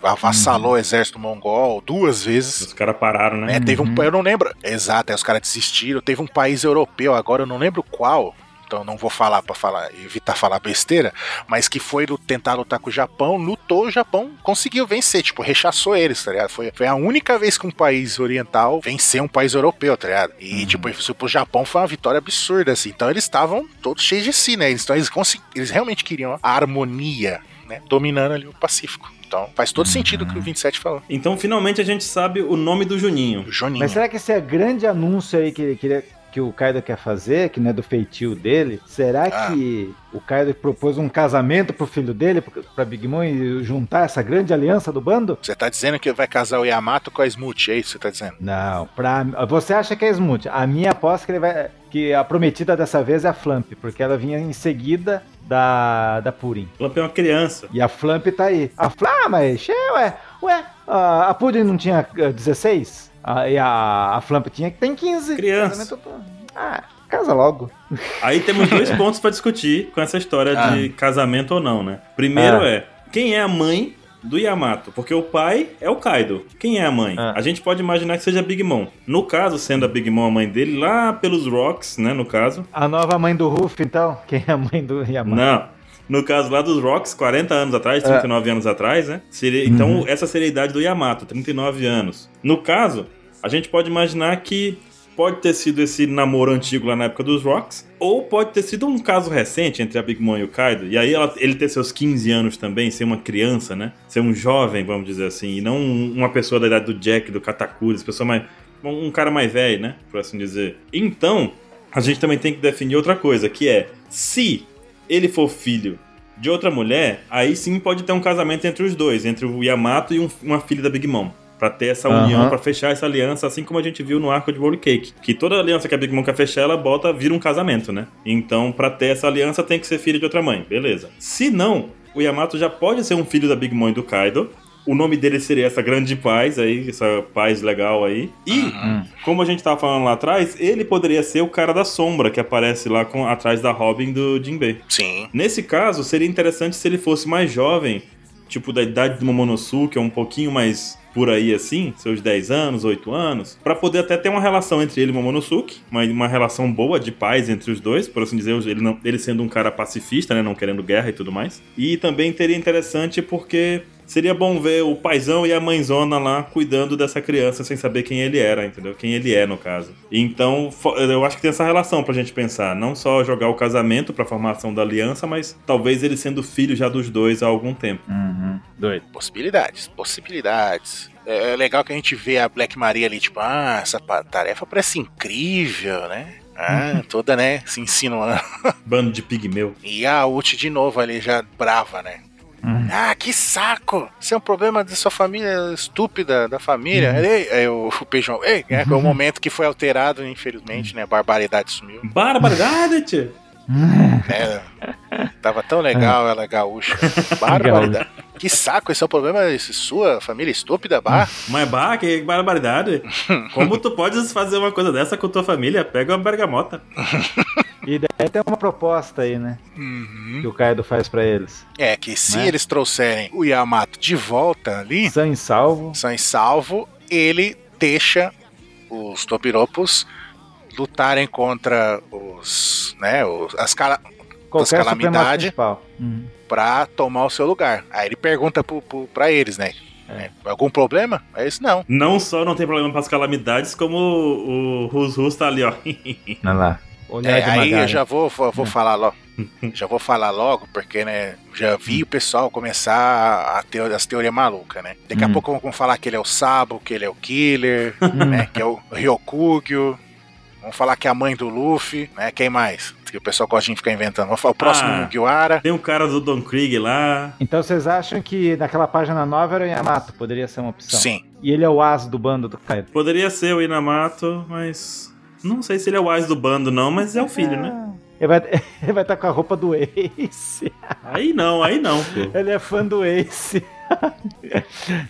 avassalou o exército mongol duas vezes. Os caras pararam, né? né? Teve um, Uhum. eu não lembro. Exato, aí os caras desistiram. Teve um país europeu, agora eu não lembro qual. Então não vou falar para falar, evitar falar besteira, mas que foi tentar lutar com o Japão, lutou, o Japão conseguiu vencer, tipo, rechaçou eles, tá ligado? Foi, foi a única vez que um país oriental venceu um país europeu, tá ligado? E, tipo, isso pro Japão foi uma vitória absurda, assim. Então eles estavam todos cheios de si, né? Eles- Então eles, eles realmente queriam a harmonia, né? Dominando ali o Pacífico. Então faz todo sentido o que o 27 falou. Então, finalmente, a gente sabe o nome do Juninho. O Joninho. Mas será que esse é grande anúncio aí que ele queria que o Kaido quer fazer, que não é do feitio dele? Será Ah. que o Kaido propôs um casamento pro filho dele, pra Big Mom e juntar essa grande aliança do bando? Você tá dizendo que vai casar o Yamato com a Smooth, é isso que você tá dizendo? Não, pra, você acha que é Smooth. A minha aposta é que ele vai que a prometida dessa vez é a Flamp, porque ela vinha em seguida da da Purim. Lamp é uma criança. E a Flamp tá aí. A Flamp, ah, mas che, ué, ué, a, a Purim não tinha eh, 16? A, e a, a Flamp tinha tem 15. Criança. Casamento- Ah, casa logo. Aí temos dois pontos pra discutir com essa história de casamento ou não, né? Primeiro Ah. é, quem é a mãe do Yamato? Porque o pai é o Kaido. Quem é a mãe? Ah. A gente pode imaginar que seja a Big Mom. No caso, sendo a Big Mom a mãe dele, lá pelos Rocks, né, no caso. A nova mãe do Ruff, então? Quem é a mãe do Yamato? Não. No caso lá dos Rocks, 40 anos atrás, É. 39 anos atrás, né? Seria, Uhum. Então, essa seria a idade do Yamato, 39 anos. No caso, a gente pode imaginar que pode ter sido esse namoro antigo lá na época dos Rocks, ou pode ter sido um caso recente entre a Big Mom e o Kaido, e aí ela- ele ter seus 15 anos também, ser uma criança, né? Ser um jovem, vamos dizer assim, e não um- uma pessoa da idade do Jack, do Katakuri, essa pessoa mais. um cara mais velho, né? Por assim dizer. Então, a gente também tem que definir outra coisa, que é se ele for filho de outra mulher, aí sim pode ter um casamento entre os dois, entre o Yamato e um- uma filha da Big Mom. Pra ter essa união, pra fechar essa aliança, assim como a gente viu no arco de Holy Cake. Que toda aliança que a Big Mom quer fechar, ela bota, vira um casamento, né? Então, pra ter essa aliança, tem que ser filho de outra mãe, beleza. Se não, o Yamato já pode ser um filho da Big Mom e do Kaido. O nome dele seria essa grande paz aí, essa paz legal aí. E, Hum. como a gente tava falando lá atrás, ele poderia ser o cara da sombra que aparece lá com, atrás da Robin do Jinbei. Sim. Nesse caso, seria interessante se ele fosse mais jovem, tipo da idade do Momonosuke, ou um pouquinho mais por aí assim, seus 10 anos, 8 anos, pra poder até ter uma relação entre ele e Momonosuke, uma, uma relação boa de paz entre os dois, por assim dizer, ele, não- ele sendo um cara pacifista, né, não querendo guerra e tudo mais. E também teria interessante porque seria bom ver o paizão e a mãezona lá cuidando dessa criança sem saber quem ele era, entendeu? Quem ele é, no caso. Então, eu acho que tem essa relação pra gente pensar. Não só jogar o casamento pra formação da aliança, mas talvez ele sendo filho já dos dois há algum tempo. Uhum. Doido. Possibilidades, possibilidades. É é legal que a gente vê a Black Maria ali, tipo, ah, essa tarefa parece incrível, né? Ah, toda, né, se insinuando. Bando de pigmeu. E a Ult de novo ali, já brava, né? Uhum. Ah, que saco! Isso é um problema da sua família estúpida, da família. Ei, aí o, o Peijão, ei, é, é o momento que foi alterado, infelizmente, né? A barbaridade sumiu. Barbaridade, tio! É, tava tão legal ela gaúcha. Barbaridade. Que saco, esse é o problema esse sua família estúpida, bah. Mas bah, que barbaridade! Como tu podes fazer uma coisa dessa com tua família? Pega uma bergamota. E daí tem uma proposta aí, né? Uhum. Que o Kaido faz pra eles. É, que se Né? eles trouxerem o Yamato de volta ali, São em salvo. são em salvo, ele deixa os Topiropos lutarem contra os, né, os, as cala Qualquer supremacia calamidade. principal. Uhum. Pra tomar o seu lugar. Aí ele pergunta pro, pro, pra eles, né? É. É, Algum problema? Aí eles não. Não só não tem problema com as calamidades, como o, Rus Rus tá ali, ó. Olha lá. Olhar É, de aí eu já vou, vou, vou É. falar logo. Já vou falar logo, porque, né, já vi o pessoal começar a ter as teorias malucas, né? Daqui a Hum. pouco vão falar que ele é o Sabo, que ele é o Killer, né? Que é o Ryokugyo. Vamos falar que é a mãe do Luffy, né? Quem mais? Que o pessoal gosta de ficar inventando. Vamos falar o próximo Ah. Mugiwara. Tem o cara do Don Krieg lá. Então vocês acham que naquela página nova era o Yamato? Poderia ser uma opção. Sim. E ele é o as do bando do Kaido. Poderia ser o Inamato, mas. Não sei se ele é o Wise do bando, não, mas é o filho, né? Ele vai ele vai estar com a roupa do Ace. Aí não, aí não, pô. Ele é fã do Ace.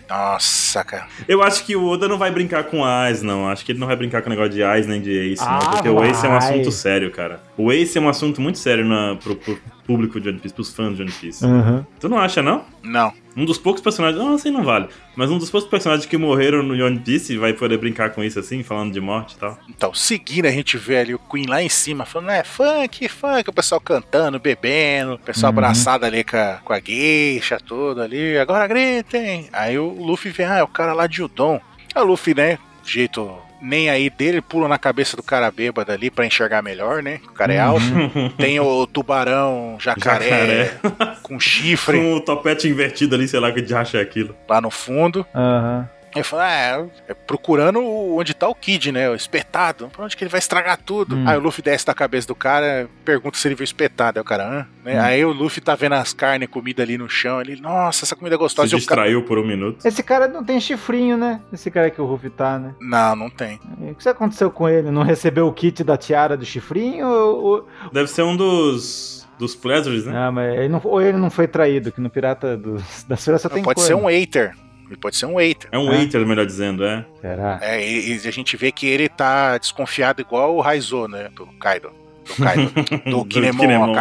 Nossa, cara. Eu acho que o Oda não vai brincar com Ace, não. Acho que ele não vai brincar com o negócio de Ace nem de Ace, Ah, não. Porque o Ace é um vai. assunto sério, cara. O Ace é um assunto muito sério na, pro, pro público de One Piece, pros fãs de One Piece. Uhum. Tu não acha, não? Não. Um dos poucos personagens. Não, assim não vale. Mas um dos poucos personagens que morreram no One Piece vai poder brincar com isso assim, falando de morte e tal. Então, seguindo, a gente vê ali o Queen lá em cima, falando, é, funk, funk, o pessoal cantando, bebendo, o pessoal Uhum. abraçado ali com a, com a geisha toda ali, agora gritem. Aí o Luffy vê, ah, é o cara lá de Udon. Aí o Luffy, né, jeito nem aí dele, pula na cabeça do cara bêbado ali pra enxergar melhor, né, o cara é alto. Tem o tubarão jacaré, com chifre Com o topete invertido ali, sei lá que de acha é aquilo. lá no fundo. Aham. Aí fala, ah, é procurando onde tá o Kid, né? O espetado. Pra onde que ele vai estragar tudo? Hum. Aí o Luffy desce da cabeça do cara, pergunta se ele viu espetado. Aí o cara, hã? Né? Hum. Aí o Luffy tá vendo as carnes, comida ali no chão. Ele, nossa, essa comida é Se gostosa. E o cara, distraiu por um minuto. Esse cara não tem chifrinho, né? Esse cara que o Ruffy tá, né? não, não tem. E O que aconteceu com ele? Não recebeu o kit da tiara do chifrinho? Ou, Deve ser um dos. dos Pleasures, né? Ah, mas ele não, ou ele não foi traído, que no Pirata dos, das Feiras só tem pode cor, ser um waiter. Ele pode ser um waiter. É um É. waiter, melhor dizendo, é. Será? É, e, e a gente vê que ele tá desconfiado igual o Raizo, né? Do Kaido. Do Kaido. Do Kinemon.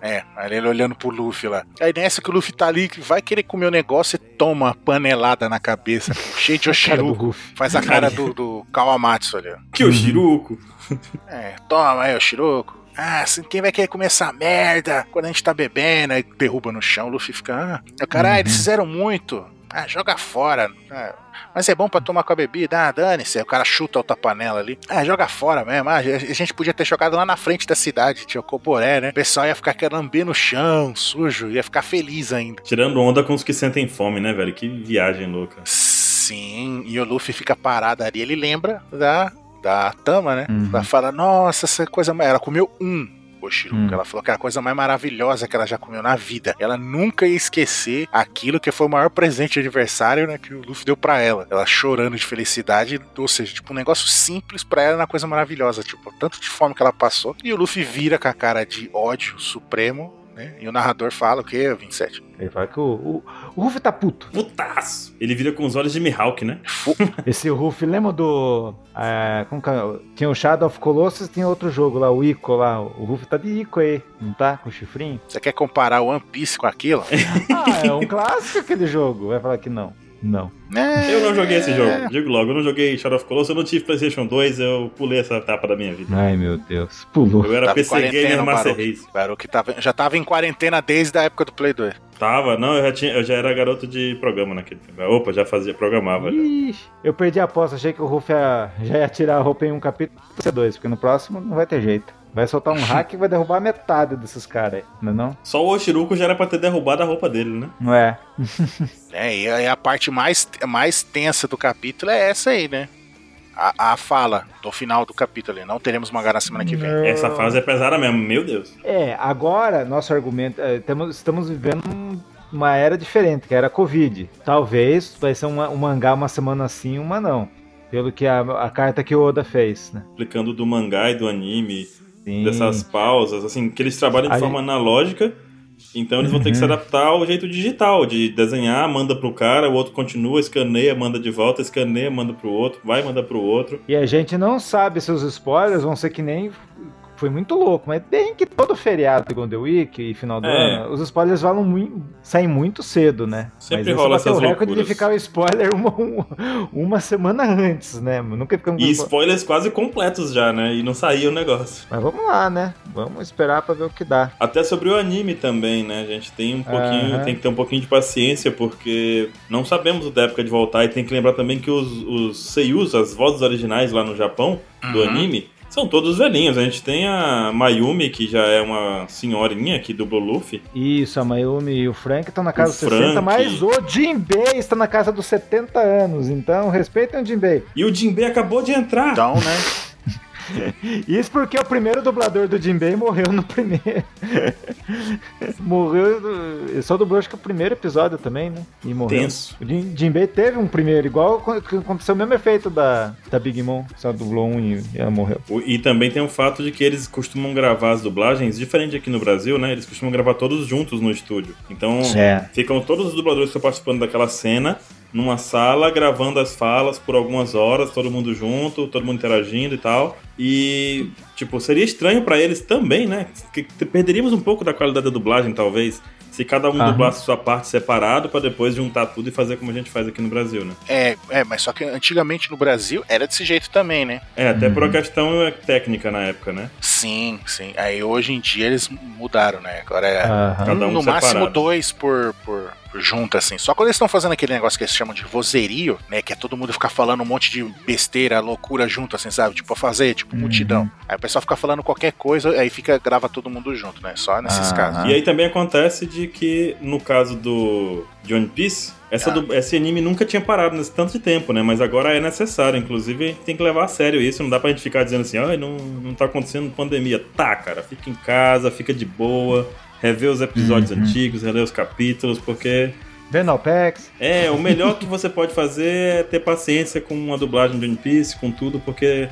É, aí ele olhando pro Luffy lá. Aí nessa que o Luffy tá ali, que vai querer comer o negócio e toma uma panelada na cabeça, cheio de Cara do Oshiru. Ruffy. Faz a cara do, do Kawamatsu ali. Que o Shiruko. É, toma aí, Oshiroku. Ah, assim, quem vai querer comer essa merda quando a gente tá bebendo? Aí derruba no chão, o Luffy fica. Ah, Aí o cara, ah, eles fizeram muito. Ah, joga fora. Ah, mas é bom pra tomar com a bebida. Ah, dane-se. O cara chuta outra panela ali. Ah, joga fora mesmo. Ah, a gente podia ter jogado lá na frente da cidade, tinha o Coporé, né? O pessoal ia ficar querendo lamber no chão, sujo, ia ficar feliz ainda. Tirando onda com os que sentem fome, né, velho? Que viagem louca. Sim, e o Luffy fica parado ali, ele lembra da, da Tama, né? Uhum. Ela fala, nossa, essa coisa. Ela comeu um. Hum. Ela falou que era a coisa mais maravilhosa que ela já comeu na vida. Ela nunca ia esquecer aquilo que foi o maior presente de aniversário né, que o Luffy deu pra ela. Ela chorando de felicidade, ou seja, tipo, um negócio simples pra ela na coisa maravilhosa. Tipo, tanto de fome que ela passou. E o Luffy vira com a cara de ódio supremo, né? E o narrador fala o quê, 27? Ele fala que o, o, o Ruffy tá puto. Putaço! Ele vira com os olhos de Mihawk, né? Esse Ruffy, lembra do. é, como que é? Tinha o Shadow of Colossus e tinha outro jogo lá, o Ico lá. O Ruffy tá de Ico aí, não tá? Com o chifrinho? Você quer comparar One Piece com aquilo? Ah, é um clássico aquele jogo. Vai falar que não. Não. É, Eu não joguei esse jogo. Digo logo, eu não joguei Shadow of Colossus, eu não tive PlayStation 2, eu pulei essa etapa da minha vida. Ai, meu Deus. Pulou. Eu era Tava PC Gamer Master. Race. Baruch tava, já tava em quarentena desde a época do Play 2. Tava, não, eu já, tinha, eu já era garoto de programa naquele tempo. Opa, já fazia, programava já. Ixi, eu perdi a aposta, achei que o Ruff ia- já ia tirar a roupa em um capítulo C2, porque no próximo não vai ter jeito. Vai soltar um hack e vai derrubar metade desses caras aí, não é não? Só o Oshiruko já era pra ter derrubado a roupa dele, né? Não é? É, e a, parte mais, mais tensa do capítulo é essa aí, né? A, a fala do final do capítulo ali. Não teremos mangá na semana que vem. Essa fase é pesada mesmo, meu Deus. É, agora nosso argumento. é, temos, estamos vivendo um- uma era diferente, que era a Covid. Talvez vai ser uma- um mangá uma semana sim, uma não. Pelo que a, a carta que o Oda fez, né? Explicando do mangá e do anime, Sim. dessas pausas, assim, que eles trabalham de Aí- forma analógica. Então eles vão ter que se Uhum. adaptar ao jeito digital, de desenhar, manda pro cara, o outro continua, escaneia, manda de volta, escaneia, manda pro outro, vai, manda pro outro. E a gente não sabe se os spoilers vão ser que nem foi muito louco, mas bem que todo feriado de Golden Week e final do É. ano, os spoilers falam muito, saem muito cedo, né? Sempre mas rola essas o recorde loucuras. de ficar o spoiler uma, uma, semana antes, né? Nunca ficamos E spoilers quase completos já, né? E não saía o negócio. Mas vamos lá, né? Vamos esperar pra ver o que dá. Até sobre o anime também, né? A gente tem um pouquinho, Aham. tem que ter um pouquinho de paciência, porque não sabemos da época de voltar e tem que lembrar também que os, os seiyus, as vozes originais lá no Japão, do Uhum. anime, são todos velhinhos. A gente tem a Mayumi, que já é uma senhorinha que dublou Luffy. Isso, a Mayumi e o Frank estão na casa O dos 60, Frank. mas o Jinbei está na casa dos 70 anos. Então, respeitem o Jinbei. E o Jinbei acabou de entrar. Então, né? Isso porque o primeiro dublador do Jinbei morreu no primeiro. morreu. Ele só dublou acho que o primeiro episódio também, né? E morreu. Tenso. O Jin- Jinbei teve um primeiro, igual aconteceu o mesmo efeito da, da Big Mom. Só dublou um e ela morreu. E também tem o fato de que eles costumam gravar as dublagens, diferente aqui no Brasil, né? Eles costumam gravar todos juntos no estúdio. Então, É. ficam todos os dubladores que estão participando daquela cena numa sala, gravando as falas por algumas horas, todo mundo junto, todo mundo interagindo e tal. E, tipo, seria estranho pra eles também, né? Que perderíamos um pouco da qualidade da dublagem, talvez. Se cada um Aham. dublasse sua parte separado pra depois juntar tudo e fazer como a gente faz aqui no Brasil, né? É, é, mas só que antigamente no Brasil era desse jeito também, né? É, até por Uhum. uma questão é, técnica na época, né? Sim, sim. Aí hoje em dia eles mudaram, né? Agora é um no separado. máximo dois por, por, por junta, assim. Só quando eles estão fazendo aquele negócio que eles chamam de vozerio, né? Que é todo mundo ficar falando um monte de besteira, loucura junto, assim, sabe? Tipo, a fazer, tipo, Uhum. multidão. Aí o pessoal fica falando qualquer coisa, aí fica, grava todo mundo junto, né? Só nesses Ah. casos. E aí também acontece de que, no caso do de One Piece, essa Ah. du- esse anime nunca tinha parado nesse tanto de tempo, né? Mas agora é necessário. Inclusive, a gente tem que levar a sério isso. Não dá pra gente ficar dizendo assim, ai, não, não tá acontecendo pandemia. Tá, cara, fica em casa, fica de boa, rever os episódios Uhum. antigos, reler os capítulos, porque Venalpex. é, o melhor que você pode fazer é ter paciência com a dublagem de One Piece, com tudo, porque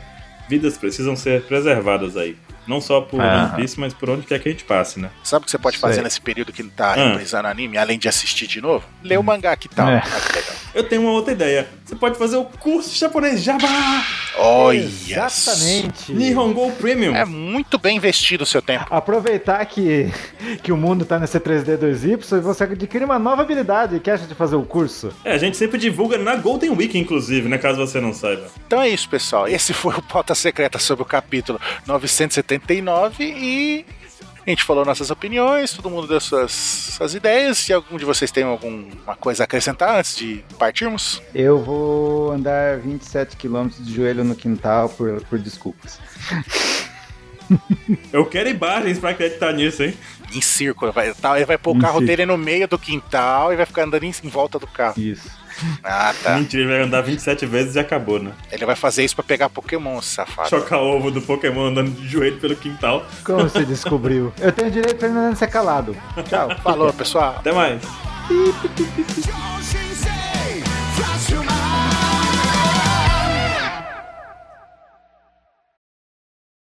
vidas precisam ser preservadas aí. Não só por Aham. One Piece, mas por onde quer que a gente passe, né? Sabe o que você pode fazer Sei. nesse período que tá Ah. reprisando anime, além de assistir de novo? Ler o mangá, que tal? É. Ah, que legal. Eu tenho uma outra ideia. Você pode fazer o curso de japonês Jabá! Olha! Exatamente. Nihongo Premium. É muito bem investido o seu tempo. Aproveitar que, que o mundo tá nesse 3D 2Y e você adquire uma nova habilidade que acha de fazer o curso. É, a gente sempre divulga na Golden Week, inclusive, né? Caso você não saiba. Então é isso, pessoal. Esse foi o Pauta Secreta sobre o capítulo 979 e a gente falou nossas opiniões, todo mundo deu suas, suas ideias. Se algum de vocês tem alguma coisa a acrescentar antes de partirmos, Eu vou andar 27 km de joelho no quintal por, por desculpas. Eu quero imagens pra acreditar nisso, hein? em círculo, vai, tá, ele vai pôr o Em carro círculo. dele no meio do quintal e vai ficar andando em, em volta do carro. Isso. Ah, tá. Mentira, ele vai andar 27 vezes e acabou, né? Ele vai fazer isso pra pegar Pokémon, safado. Chocar ovo do Pokémon andando de joelho pelo quintal. Como você descobriu? Eu tenho direito pra ele não ser calado. Tchau. Falou, pessoal. Até mais.